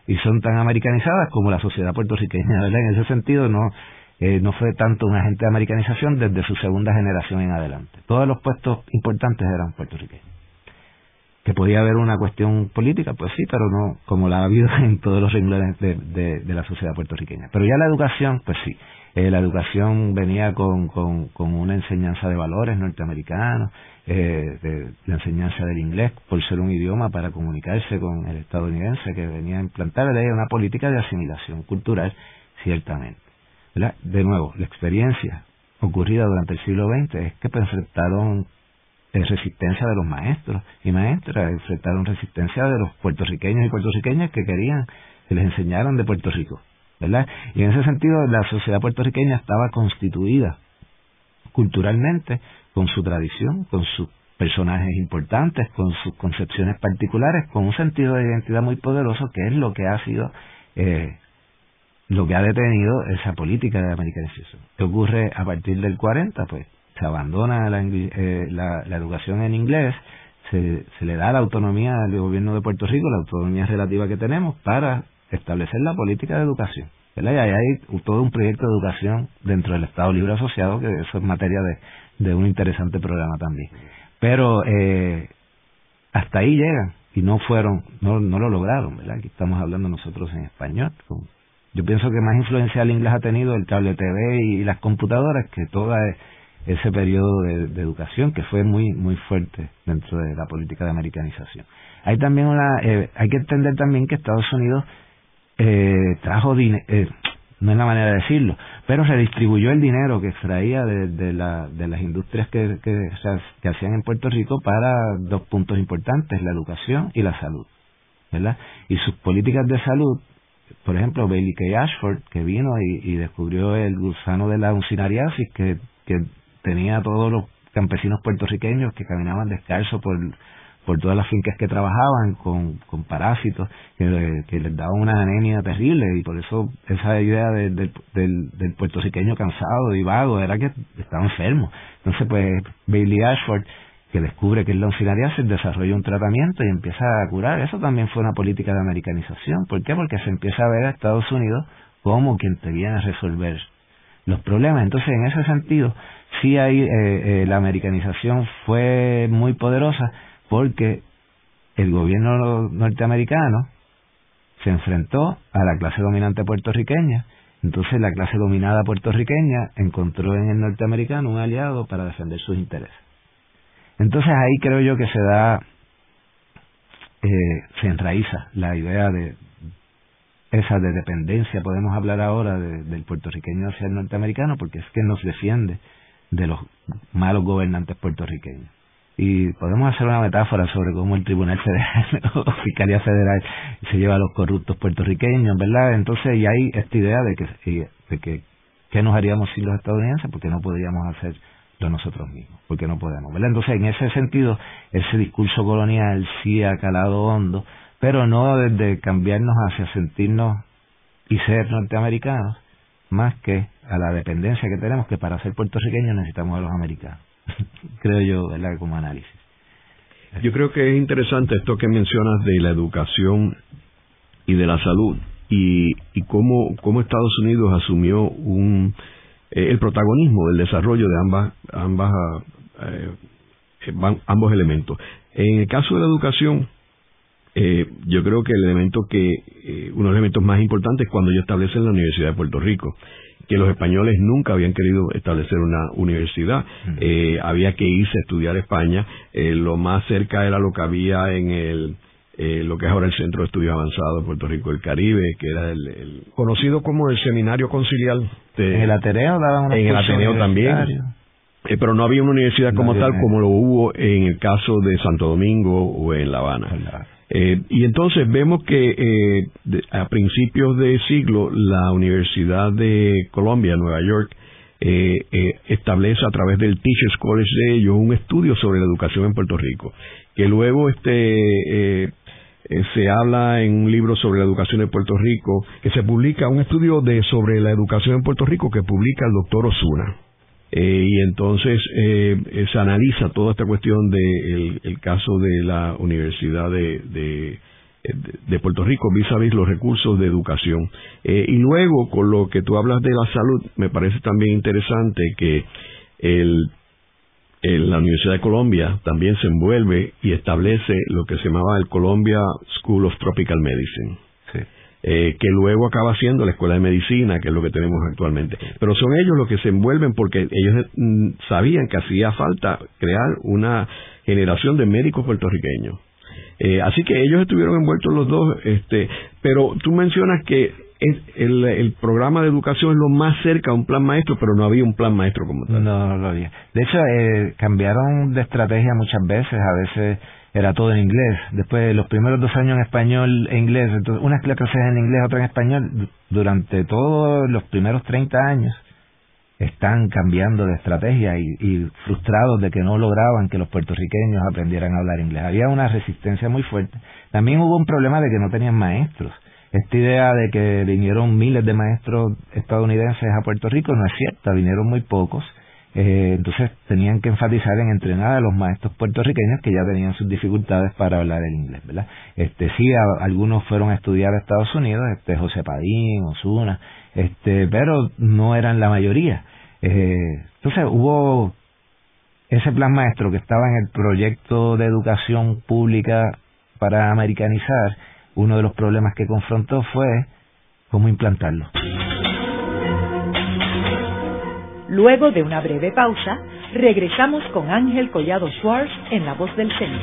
y son tan americanizadas como la sociedad puertorriqueña, ¿verdad? En ese sentido no eh, no fue tanto un agente de americanización desde su segunda generación en adelante. Todos los puestos importantes eran puertorriqueños que podía haber una cuestión política, pues sí, pero no como la ha habido en todos los renglones de, de, la sociedad puertorriqueña. Pero ya la educación, pues sí, eh, la educación venía con, con, una enseñanza de valores norteamericanos, eh, la enseñanza del inglés por ser un idioma para comunicarse con el estadounidense que venía a implantar una política de asimilación cultural, ciertamente. De nuevo, la experiencia ocurrida durante el siglo XX es que enfrentaron resistencia de los maestros y maestras, enfrentaron resistencia de los puertorriqueños y puertorriqueñas que querían que les enseñaran de Puerto Rico, ¿verdad? Y en ese sentido la sociedad puertorriqueña estaba constituida culturalmente con su tradición, con sus personajes importantes, con sus concepciones particulares, con un sentido de identidad muy poderoso que es lo que ha sido eh, lo que ha detenido esa política de americanización. ¿Qué ocurre a partir del 40? Pues se abandona eh, la, la, educación en inglés, se, se le da la autonomía al gobierno de Puerto Rico, la autonomía relativa que tenemos para establecer la política de educación. Y hay todo un proyecto de educación dentro del Estado Libre Asociado, que eso es materia de, de un interesante programa también. Pero eh, hasta ahí llegan. y no fueron, no, no lo lograron, ¿verdad? Aquí estamos hablando nosotros en español. Yo pienso que más influencia el inglés ha tenido el cable TV y las computadoras que todo ese periodo de, educación que fue muy muy fuerte dentro de la política de americanización. Hay también una, eh, hay que entender también que Estados Unidos eh, trajo dinero, eh, no es la manera de decirlo, pero redistribuyó el dinero que extraía de, la, de las industrias que, que, que hacían en Puerto Rico para dos puntos importantes, la educación y la salud. ¿verdad? Y sus políticas de salud, por ejemplo, Bailey K. Ashford, que vino y, descubrió el gusano de la uncinariasis, que, que tenía todos los campesinos puertorriqueños que caminaban descalzos por por todas las fincas que trabajaban con, con parásitos que, les daban una anemia terrible y por eso esa idea del, del puertorriqueño cansado y vago era que estaba enfermo. Entonces pues Bailey Ashford que descubre que es la oncilariasis desarrolla un tratamiento y empieza a curar. Eso también fue una política de americanización. ¿Por qué? Porque se empieza a ver a Estados Unidos como quien te viene a resolver los problemas. Entonces, en ese sentido, sí hay eh, eh, la americanización fue muy poderosa porque el gobierno norteamericano se enfrentó a la clase dominante puertorriqueña. Entonces la clase dominada puertorriqueña encontró en el norteamericano un aliado para defender sus intereses. Entonces ahí creo yo que se da, eh, se enraiza la idea de esa de dependencia, podemos hablar ahora del puertorriqueño hacia el norteamericano, porque es que nos defiende de los malos gobernantes puertorriqueños y podemos hacer una metáfora sobre cómo el Tribunal Federal o Fiscalía Federal se lleva a los corruptos puertorriqueños, ¿verdad? Entonces, y hay esta idea de que, de que ¿qué nos haríamos sin los estadounidenses? Porque no podríamos hacerlo nosotros mismos, porque no podemos, ¿verdad? Entonces, en ese sentido, ese discurso colonial sí ha calado hondo, pero no desde cambiarnos hacia sentirnos y ser norteamericanos, más que a la dependencia que tenemos, que para ser puertorriqueños necesitamos a los americanos. creo yo, ¿verdad? Como análisis. Yo creo que es interesante esto que mencionas de la educación y de la salud y, y cómo, cómo Estados Unidos asumió un, eh, el protagonismo del desarrollo de ambas, ambas eh, ambos elementos. En el caso de la educación, eh, yo creo que el elemento que, eh, uno de los elementos más importantes es cuando ellos establecen la Universidad de Puerto Rico que los españoles nunca habían querido establecer una universidad. Eh, había que irse a estudiar a España. Eh, lo más cerca era lo que había en el eh, lo que es ahora el Centro de Estudios Avanzados de Puerto Rico del Caribe, que era el, conocido como el Seminario Concilial. en el Ateneo daban En el Ateneo también. pero no había una universidad como tal como lo hubo en el caso de Santo Domingo o en La Habana. Eh, y entonces vemos que eh, a principios de siglo la Universidad de Columbia, Nueva York, eh, establece a través del Teachers College de ellos un estudio sobre la educación en Puerto Rico, que luego este se habla en un libro sobre la educación en Puerto Rico, que se publica un estudio de sobre la educación en Puerto Rico que publica el doctor Osuna. Eh, y entonces eh, eh, se analiza toda esta cuestión del el caso de la Universidad de, de, de Puerto Rico vis a vis los recursos de educación. y luego, con lo que tú hablas de la salud, me parece también interesante que el, la Universidad de Colombia también se envuelve y establece lo que se llamaba el Columbia School of Tropical Medicine eh, que luego acaba siendo la escuela de medicina, que es lo que tenemos actualmente. Pero son ellos los que se envuelven porque ellos mm, sabían que hacía falta crear una generación de médicos puertorriqueños. Eh, así que ellos estuvieron envueltos los dos, este, pero tú mencionas que el, programa de educación es lo más cerca a un plan maestro, pero no había un plan maestro como tal. No, no lo había. De hecho, eh, cambiaron de estrategia muchas veces, a veces era todo en inglés. Después, los primeros dos años en español e inglés, entonces, unas clases en inglés, otras en español, durante todos los primeros 30 años están cambiando de estrategia y, y, frustrados de que no lograban que los puertorriqueños aprendieran a hablar inglés. Había una resistencia muy fuerte. También hubo un problema de que no tenían maestros. Esta idea de que vinieron miles de maestros estadounidenses a Puerto Rico no es cierta, vinieron muy pocos eh, entonces tenían que enfatizar en entrenar a los maestros puertorriqueños que ya tenían sus dificultades para hablar el inglés, ¿verdad? Este sí, algunos fueron a estudiar a Estados Unidos, este José Padín, Osuna, este, pero no eran la mayoría. Eh, entonces hubo ese plan maestro que estaba en el proyecto de educación pública para americanizar, uno de los problemas que confrontó fue cómo implantarlo. Luego de una breve pausa, regresamos con Ángel Collado Schwartz en La Voz del Centro.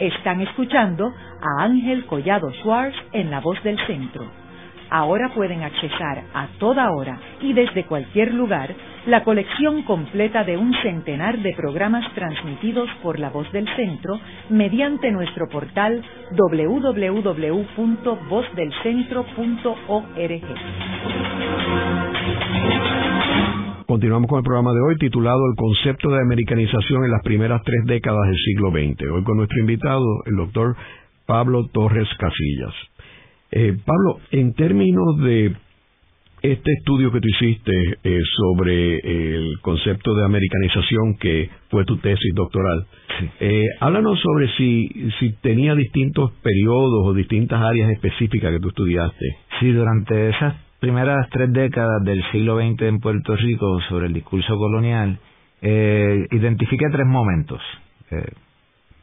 Están escuchando a Ángel Collado Schwartz en La Voz del Centro. Ahora pueden accesar a toda hora y desde cualquier lugar la colección completa de un centenar de programas transmitidos por La Voz del Centro mediante nuestro portal www.vozdelcentro.org. Continuamos con el programa de hoy titulado El concepto de americanización en las primeras tres décadas del siglo XX. Hoy con nuestro invitado, el doctor Pablo Torres Casillas. Eh, Pablo, en términos de este estudio que tú hiciste eh, sobre el concepto de americanización, que fue tu tesis doctoral, eh, háblanos sobre si, si tenía distintos periodos o distintas áreas específicas que tú estudiaste. Sí, durante esas primeras tres décadas del siglo XX en Puerto Rico sobre el discurso colonial, eh, identifiqué tres momentos. Eh,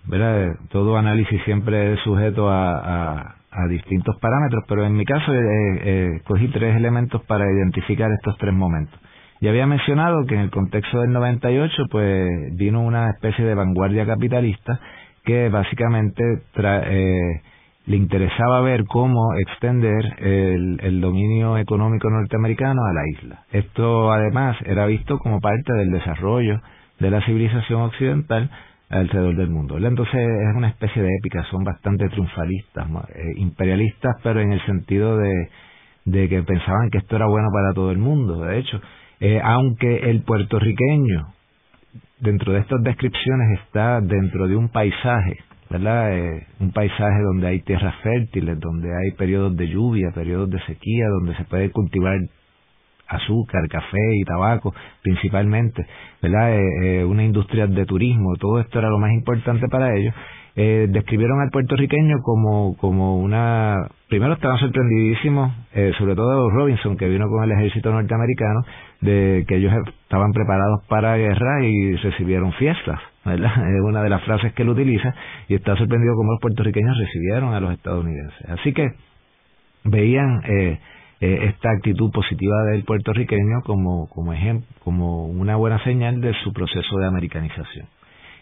¿verdad? Todo análisis siempre es sujeto a a distintos parámetros, pero en mi caso eh, eh, cogí tres elementos para identificar estos tres momentos. Ya había mencionado que en el contexto del 98 pues vino una especie de vanguardia capitalista que básicamente eh, le interesaba ver cómo extender el, el, dominio económico norteamericano a la isla. Esto además era visto como parte del desarrollo de la civilización occidental alrededor del mundo. Entonces es una especie de épica, son bastante triunfalistas, eh, imperialistas, pero en el sentido de, que pensaban que esto era bueno para todo el mundo. De hecho, eh, aunque el puertorriqueño, dentro de estas descripciones, está dentro de un paisaje, ¿verdad? Eh, un paisaje donde hay tierras fértiles, donde hay periodos de lluvia, periodos de sequía, donde se puede cultivar azúcar, café y tabaco principalmente, ¿verdad? Eh, eh, una industria de turismo, todo esto era lo más importante para ellos. Eh, describieron al puertorriqueño como, como una... Primero estaban sorprendidísimos, eh, sobre todo Robinson, que vino con el ejército norteamericano, de que ellos estaban preparados para guerra y recibieron fiestas, ¿verdad? Es una de las frases que él utiliza, y está sorprendido cómo los puertorriqueños recibieron a los estadounidenses. Así que veían... Eh, eh, esta actitud positiva del puertorriqueño como, como ejemplo, como una buena señal de su proceso de americanización.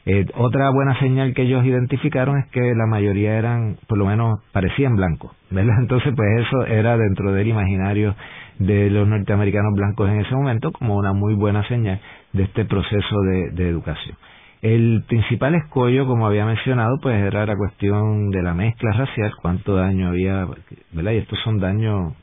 Eh, otra buena señal que ellos identificaron es que la mayoría eran, por lo menos, parecían blancos, ¿verdad? Entonces, pues eso era dentro del imaginario de los norteamericanos blancos en ese momento como una muy buena señal de este proceso de, de educación. El principal escollo, como había mencionado, pues era la cuestión de la mezcla racial, cuánto daño había, ¿verdad? Y estos son daños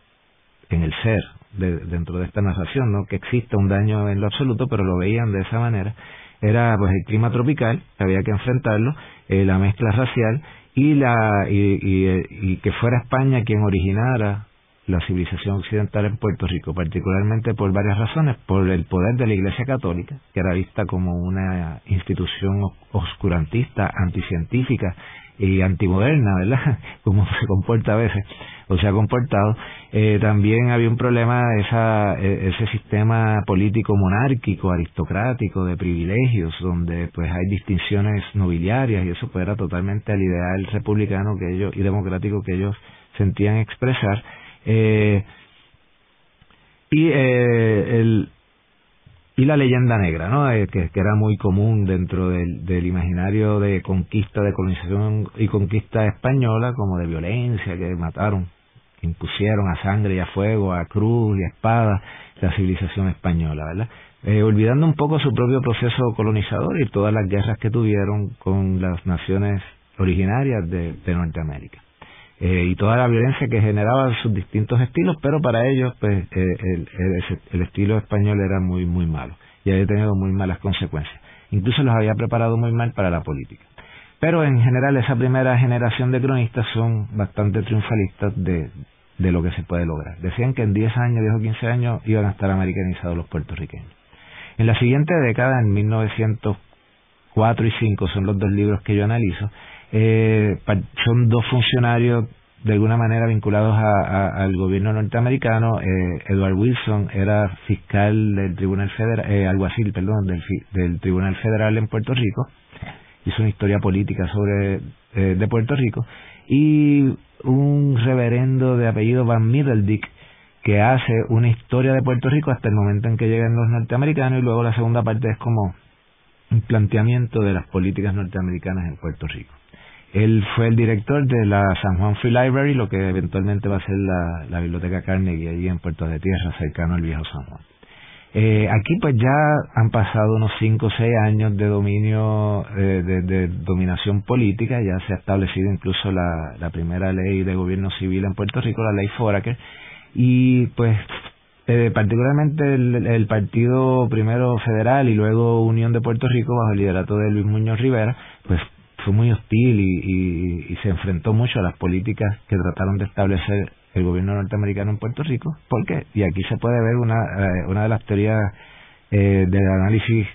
en el ser dentro de esta narración, no que exista un daño en lo absoluto, pero lo veían de esa manera, era pues el clima tropical, que había que enfrentarlo, eh, la mezcla racial y la y, y, que fuera España quien originara la civilización occidental en Puerto Rico, particularmente por varias razones, por el poder de la Iglesia Católica, que era vista como una institución oscurantista, anticientífica y antimoderna, ¿verdad? Como se comporta a veces, o se ha comportado. Eh, también había un problema esa, e, ese sistema político monárquico, aristocrático, de privilegios, donde pues hay distinciones nobiliarias y eso pues era totalmente el ideal republicano que ellos y democrático que ellos sentían expresar. Eh, y eh, el, y la leyenda negra, ¿no? Eh, que, era muy común dentro del, del, imaginario de conquista, de colonización y conquista española, como de violencia, que mataron, que impusieron a sangre y a fuego, a cruz y a espada la civilización española, ¿verdad? Eh, olvidando un poco su propio proceso colonizador y todas las guerras que tuvieron con las naciones originarias de Norteamérica. Eh, y toda la violencia que generaba sus distintos estilos, pero para ellos pues eh, el, el, estilo español era muy muy malo y había tenido muy malas consecuencias. Incluso los había preparado muy mal para la política. Pero en general esa primera generación de cronistas son bastante triunfalistas de, de lo que se puede lograr. Decían que en 10 años, 10 o 15 años iban a estar americanizados los puertorriqueños. En la siguiente década, en 1904 y 5, son los dos libros que yo analizo, eh, son dos funcionarios de alguna manera vinculados al gobierno norteamericano. Eh, Edward Wilson era fiscal del Tribunal Federal, eh, alguacil, perdón, del, del Tribunal Federal en Puerto Rico. Hizo una historia política sobre eh, de Puerto Rico y un reverendo de apellido Van Middledick que hace una historia de Puerto Rico hasta el momento en que llegan los norteamericanos y luego la segunda parte es como un planteamiento de las políticas norteamericanas en Puerto Rico. Él fue el director de la San Juan Free Library, lo que eventualmente va a ser la, la Biblioteca Carnegie allí en Puerto de Tierra, cercano al viejo San Juan. Eh, aquí pues ya han pasado unos 5 o 6 años de dominio, eh, de, dominación política, ya se ha establecido incluso la, la primera ley de gobierno civil en Puerto Rico, la ley Foraker, y pues eh, particularmente el, Partido primero Federal y luego Unión de Puerto Rico bajo el liderato de Luis Muñoz Rivera, fue muy hostil y, y, se enfrentó mucho a las políticas que trataron de establecer el gobierno norteamericano en Puerto Rico. ¿Por qué? Y aquí se puede ver una, eh, una de las teorías eh, del análisis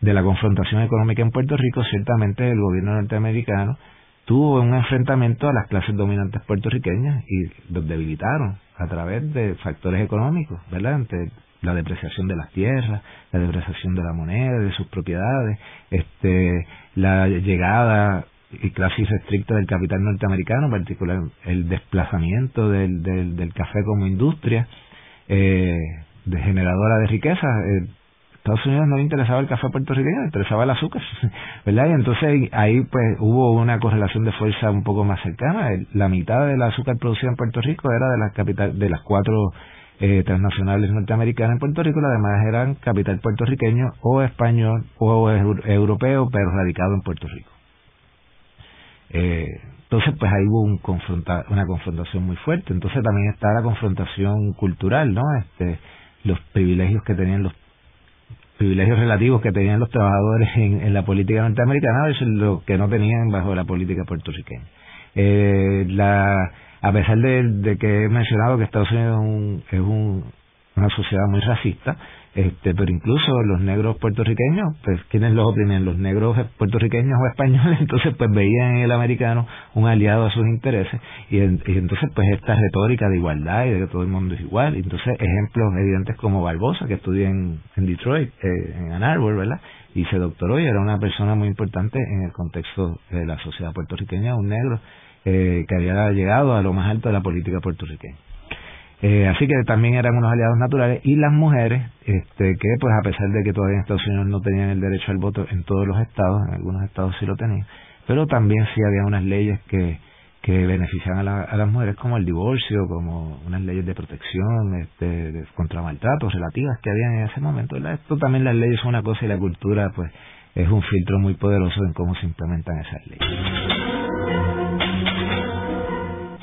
de la confrontación económica en Puerto Rico. Ciertamente el gobierno norteamericano tuvo un enfrentamiento a las clases dominantes puertorriqueñas y los debilitaron a través de factores económicos, ¿verdad? La depreciación de las tierras, la depreciación de la moneda, de sus propiedades, este, la llegada y casi restricta del capital norteamericano, en particular el desplazamiento del, del, del café como industria eh, de generadora de riqueza. Eh, Estados Unidos no le interesaba el café puertorriqueño, le interesaba el azúcar, ¿verdad? Y entonces ahí pues hubo una correlación de fuerza un poco más cercana. La mitad del azúcar producido en Puerto Rico era de las capital, de las cuatro eh, transnacionales norteamericanas en Puerto Rico, las demás eran capital puertorriqueño o español o europeo, pero radicado en Puerto Rico. Eh, entonces, pues ahí hubo un confronta una confrontación muy fuerte. Entonces también está la confrontación cultural, ¿no? Este, los privilegios que tenían los privilegios relativos que tenían los trabajadores en, la política norteamericana versus lo que no tenían bajo la política puertorriqueña. Eh, la, a pesar de, que he mencionado que Estados Unidos es, un, una sociedad muy racista, este, pero incluso los negros puertorriqueños, pues quienes los oprimen, los negros puertorriqueños o españoles, entonces pues veían en el americano un aliado a sus intereses y, entonces pues esta retórica de igualdad y de que todo el mundo es igual, entonces ejemplos evidentes como Barbosa que estudia en, Detroit, eh, en Ann Arbor, ¿verdad? Y se doctoró y era una persona muy importante en el contexto de la sociedad puertorriqueña, un negro eh, que había llegado a lo más alto de la política puertorriqueña. Eh, así que también eran unos aliados naturales y las mujeres, este, que pues a pesar de que todavía en Estados Unidos no tenían el derecho al voto en todos los estados, en algunos estados sí lo tenían, pero también sí había unas leyes que, que beneficiaban a, a las mujeres como el divorcio, como unas leyes de protección este, de, contra maltratos relativas que habían en ese momento. Esto también las leyes son una cosa y la cultura pues es un filtro muy poderoso en cómo se implementan esas leyes.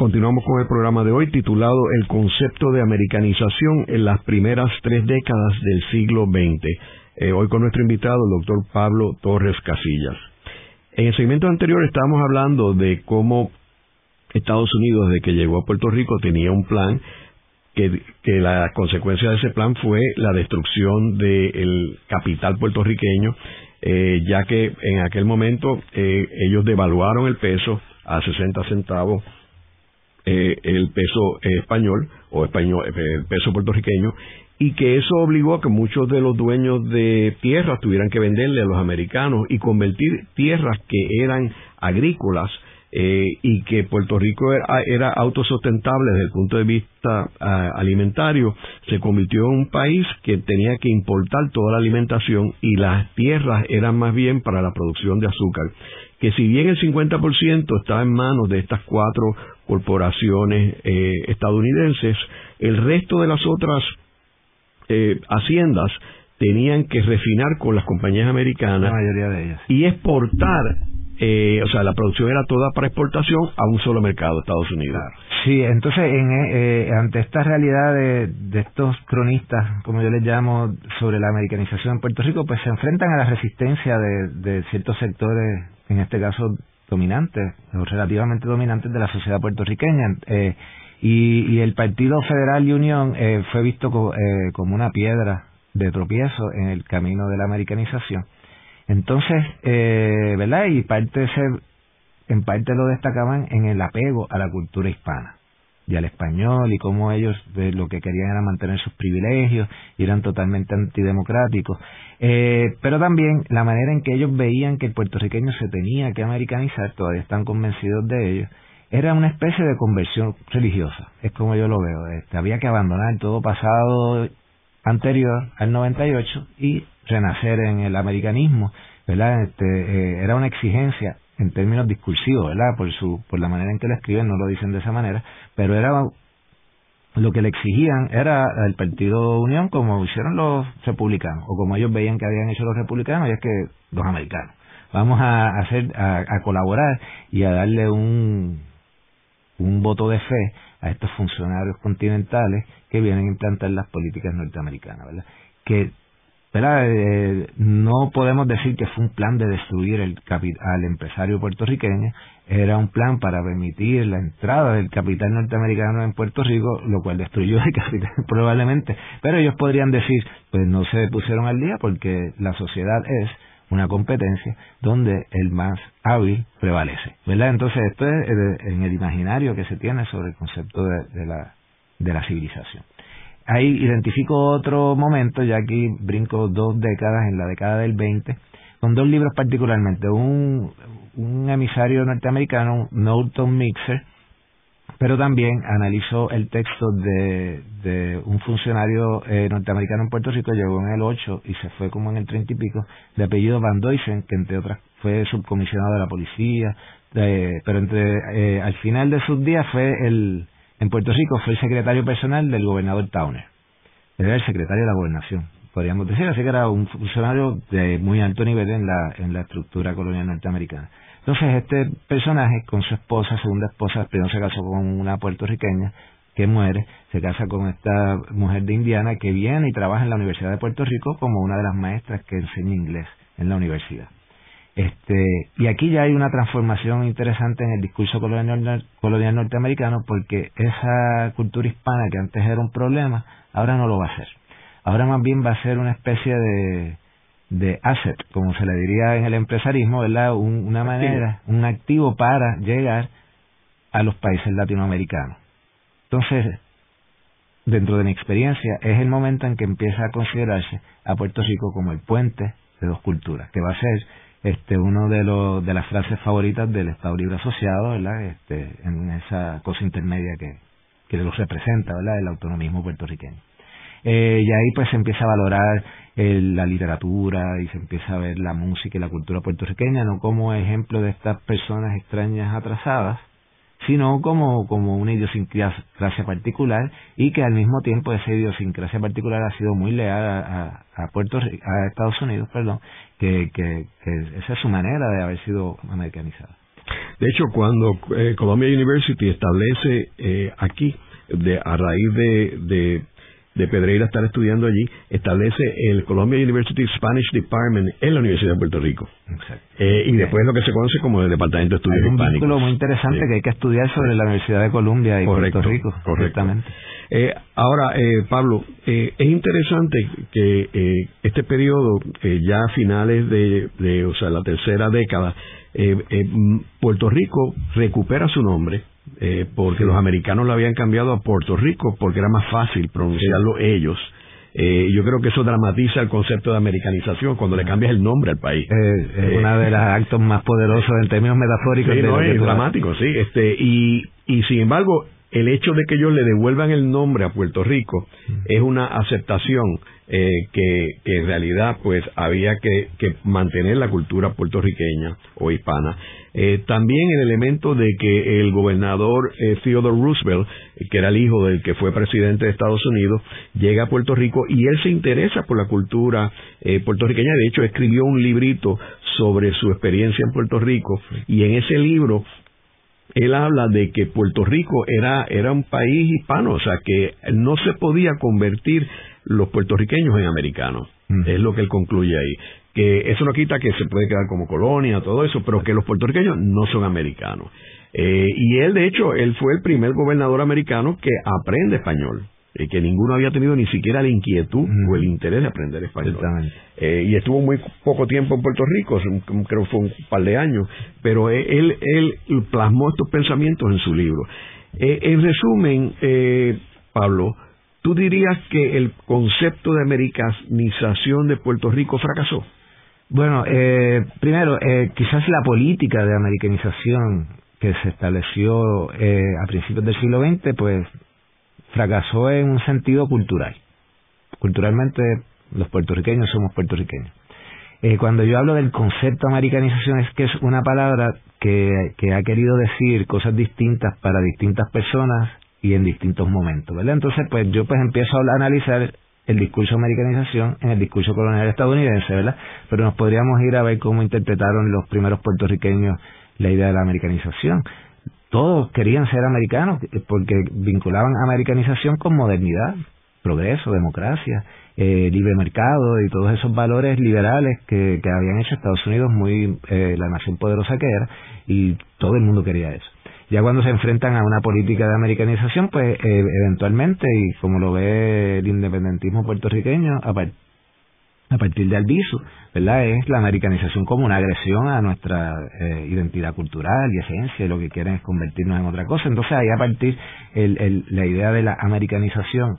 Continuamos con el programa de hoy titulado El concepto de americanización en las primeras tres décadas del siglo XX. Eh, hoy con nuestro invitado, el doctor Pablo Torres Casillas. En el segmento anterior estábamos hablando de cómo Estados Unidos, desde que llegó a Puerto Rico, tenía un plan que, que la consecuencia de ese plan fue la destrucción del capital puertorriqueño, eh, ya que en aquel momento eh, ellos devaluaron el peso a 60 centavos eh, el peso español o español, eh, el peso puertorriqueño y que eso obligó a que muchos de los dueños de tierras tuvieran que venderle a los americanos y convertir tierras que eran agrícolas eh, y que Puerto Rico era, era, autosustentable desde el punto de vista ah, alimentario, se convirtió en un país que tenía que importar toda la alimentación y las tierras eran más bien para la producción de azúcar. Que si bien el 50% estaba en manos de estas cuatro corporaciones eh, estadounidenses, el resto de las otras eh, haciendas tenían que refinar con las compañías americanas mayoría de ellas. y exportar eh, o sea, la producción era toda para exportación a un solo mercado, Estados Unidos. Sí, entonces en, eh, eh, ante esta realidad de, estos cronistas, como yo les llamo, sobre la americanización en Puerto Rico, pues se enfrentan a la resistencia de, ciertos sectores, en este caso dominantes, o relativamente dominantes de la sociedad puertorriqueña. y, el Partido Federal y Unión fue visto como una piedra de tropiezo en el camino de la americanización entonces, eh, ¿verdad? Y parte se, en parte lo destacaban en el apego a la cultura hispana y al español y cómo ellos lo que querían era mantener sus privilegios y eran totalmente antidemocráticos. Eh, pero también la manera en que ellos veían que el puertorriqueño se tenía que americanizar, todavía están convencidos de ello, era una especie de conversión religiosa, es como yo lo veo. Este, había que abandonar todo pasado anterior al 98 y renacer en el americanismo, ¿verdad? Este, eh, era una exigencia en términos discursivos, ¿verdad? Por su por la manera en que lo escriben, no lo dicen de esa manera, pero era lo que le exigían era el Partido Unión como hicieron los republicanos o como ellos veían que habían hecho los republicanos y es que los americanos vamos a hacer a, a colaborar y a darle un un voto de fe a estos funcionarios continentales que vienen a implantar las políticas norteamericanas, ¿verdad? Que eh, no podemos decir que fue un plan de destruir el al empresario puertorriqueño, era un plan para permitir la entrada del capital norteamericano en Puerto Rico, lo cual destruyó el capital probablemente, pero ellos podrían decir, pues no se pusieron al día porque la sociedad es una competencia donde el más hábil prevalece, ¿verdad? Entonces esto es eh, en el imaginario que se tiene sobre el concepto de, la, de la civilización. Ahí identifico otro momento, ya aquí brinco dos décadas, en la década del 20, con dos libros particularmente. Un, un emisario norteamericano, Norton Mixer, pero también analizó el texto de, de un funcionario eh, norteamericano en Puerto Rico, llegó en el 8 y se fue como en el 30 y pico, de apellido Van Duysen, que entre otras fue subcomisionado de la policía, pero entre eh, al final de sus días fue el en Puerto Rico fue el secretario personal del gobernador Towner. Era el secretario de la gobernación, podríamos decir, así que era un funcionario de muy alto nivel en la, en la estructura colonial norteamericana. Entonces este personaje con su esposa, segunda esposa, primero se casó con una puertorriqueña que muere, se casa con esta mujer de Indiana que viene y trabaja en la Universidad de Puerto Rico como una de las maestras que enseña inglés en la universidad. Este, y aquí ya hay una transformación interesante en el discurso colonial, colonial norteamericano porque esa cultura hispana que antes era un problema, ahora no lo va a ser. Ahora más bien va a ser una especie de, de asset, como se le diría en el empresarismo, ¿verdad? una manera, un activo para llegar a los países latinoamericanos. Entonces, dentro de mi experiencia, es el momento en que empieza a considerarse a Puerto Rico como el puente de dos culturas, que va a ser este uno de los de las frases favoritas del Estado Libre Asociado, ¿verdad? Este, en esa cosa intermedia que, que los representa, ¿verdad? El autonomismo puertorriqueño. Eh, y ahí pues se empieza a valorar la literatura y se empieza a ver la música y la cultura puertorriqueña no como ejemplo de estas personas extrañas atrasadas, sino como, como una idiosincrasia particular y que al mismo tiempo esa idiosincrasia particular ha sido muy leal a, a, Puerto a Estados Unidos, perdón, que, que, esa es su manera de haber sido americanizada. De hecho, cuando eh, Columbia University establece eh, aquí, de, a raíz de, de de Pedreira estar estudiando allí, establece el Columbia University Spanish Department en la Universidad de Puerto Rico. Eh, y después lo que se conoce como el Departamento de Estudios Hispánicos. un vínculo muy interesante que hay que estudiar sobre la Universidad de Columbia y Puerto Rico. Correctamente. Eh, ahora, eh, Pablo, es interesante que este periodo, ya a finales de, de, o sea, la tercera década, Puerto Rico recupera su nombre eh, porque los americanos lo habían cambiado a Puerto Rico porque era más fácil pronunciarlo ellos. Eh, yo creo que eso dramatiza el concepto de americanización cuando le cambias el nombre al país. Eh, es uno de los actos más poderosos en términos metafóricos. Sí, no, es dramático, sí. Este, y, y sin embargo, el hecho de que ellos le devuelvan el nombre a Puerto Rico es una aceptación eh, que, en realidad pues había que, mantener la cultura puertorriqueña o hispana. Eh, también el elemento de que el gobernador eh, Theodore Roosevelt, que era el hijo del que fue presidente de Estados Unidos, llega a Puerto Rico y él se interesa por la cultura puertorriqueña. De hecho, escribió un librito sobre su experiencia en Puerto Rico y en ese libro él habla de que Puerto Rico era, era un país hispano, o sea que no se podía convertir los puertorriqueños en americanos. Es lo que él concluye ahí. Que eso no quita que se puede quedar como colonia, todo eso, pero que los puertorriqueños no son americanos. Eh, y él, de hecho, él fue el primer gobernador americano que aprende español. Eh, que ninguno había tenido ni siquiera la inquietud o el interés de aprender español. Eh, y estuvo muy poco tiempo en Puerto Rico, creo que fue un par de años, pero él, él plasmó estos pensamientos en su libro. Eh, en resumen, eh, Pablo, ¿tú dirías que el concepto de americanización de Puerto Rico fracasó? Bueno, eh, primero, eh, quizás la política de americanización que se estableció eh, a principios del siglo XX, pues fracasó en un sentido cultural. Culturalmente los puertorriqueños somos puertorriqueños. Eh, cuando yo hablo del concepto americanización es que es una palabra que, ha querido decir cosas distintas para distintas personas y en distintos momentos, ¿verdad? Entonces, pues yo pues empiezo a analizar el discurso de americanización en el discurso colonial estadounidense, ¿verdad? Pero nos podríamos ir a ver cómo interpretaron los primeros puertorriqueños la idea de la americanización todos querían ser americanos porque vinculaban americanización con modernidad, progreso, democracia, eh, libre mercado y todos esos valores liberales que, habían hecho Estados Unidos muy eh, la nación poderosa que era y todo el mundo quería eso. Ya cuando se enfrentan a una política de americanización, pues eh, eventualmente, y como lo ve el independentismo puertorriqueño, a, a partir de Albizu, ¿verdad? Es la americanización como una agresión a nuestra eh, identidad cultural y esencia, y lo que quieren es convertirnos en otra cosa. Entonces ahí a partir el, el, la idea de la americanización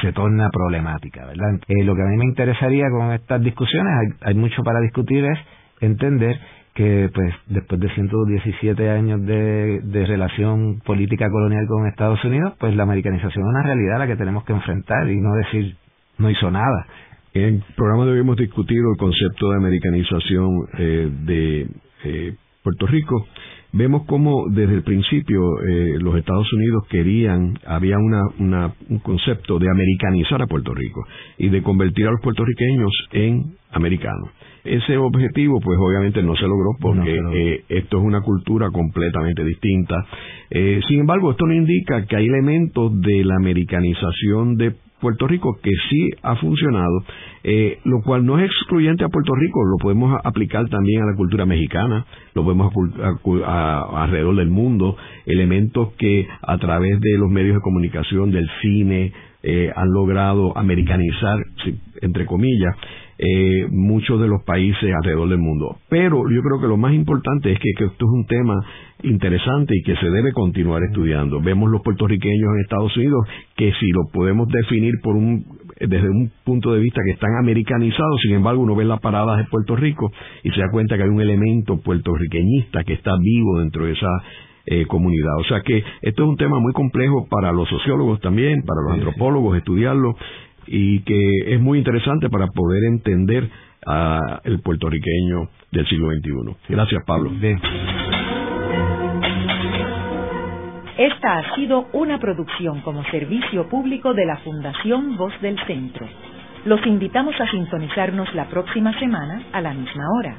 se torna problemática, ¿verdad? Eh, lo que a mí me interesaría con estas discusiones, hay, hay mucho para discutir, es entender que pues después de 117 años de, de relación política colonial con Estados Unidos, pues la americanización es una realidad a la que tenemos que enfrentar y no decir no hizo nada. En el programa de hoy hemos discutido el concepto de americanización eh, de eh, Puerto Rico. Vemos cómo desde el principio eh, los Estados Unidos querían, había una, un concepto de americanizar a Puerto Rico y de convertir a los puertorriqueños en americanos. Ese objetivo, pues obviamente no se logró porque esto es una cultura completamente distinta. sin embargo, esto no indica que hay elementos de la americanización de Puerto Rico que sí ha funcionado, eh, lo cual no es excluyente a Puerto Rico, lo podemos aplicar también a la cultura mexicana, lo podemos a, alrededor del mundo, elementos que a través de los medios de comunicación, del cine, eh, han logrado americanizar, entre comillas, eh, muchos de los países alrededor del mundo. Pero yo creo que lo más importante es que, esto es un tema interesante y que se debe continuar estudiando. Vemos los puertorriqueños en Estados Unidos que si lo podemos definir por un desde un punto de vista que están americanizados, sin embargo uno ve las paradas de Puerto Rico y se da cuenta que hay un elemento puertorriqueñista que está vivo dentro de esa eh, comunidad. O sea que esto es un tema muy complejo para los sociólogos también, para los antropólogos estudiarlo y que es muy interesante para poder entender al puertorriqueño del siglo XXI. Gracias, Pablo. Esta ha sido una producción como servicio público de la Fundación Voz del Centro. Los invitamos a sintonizarnos la próxima semana a la misma hora.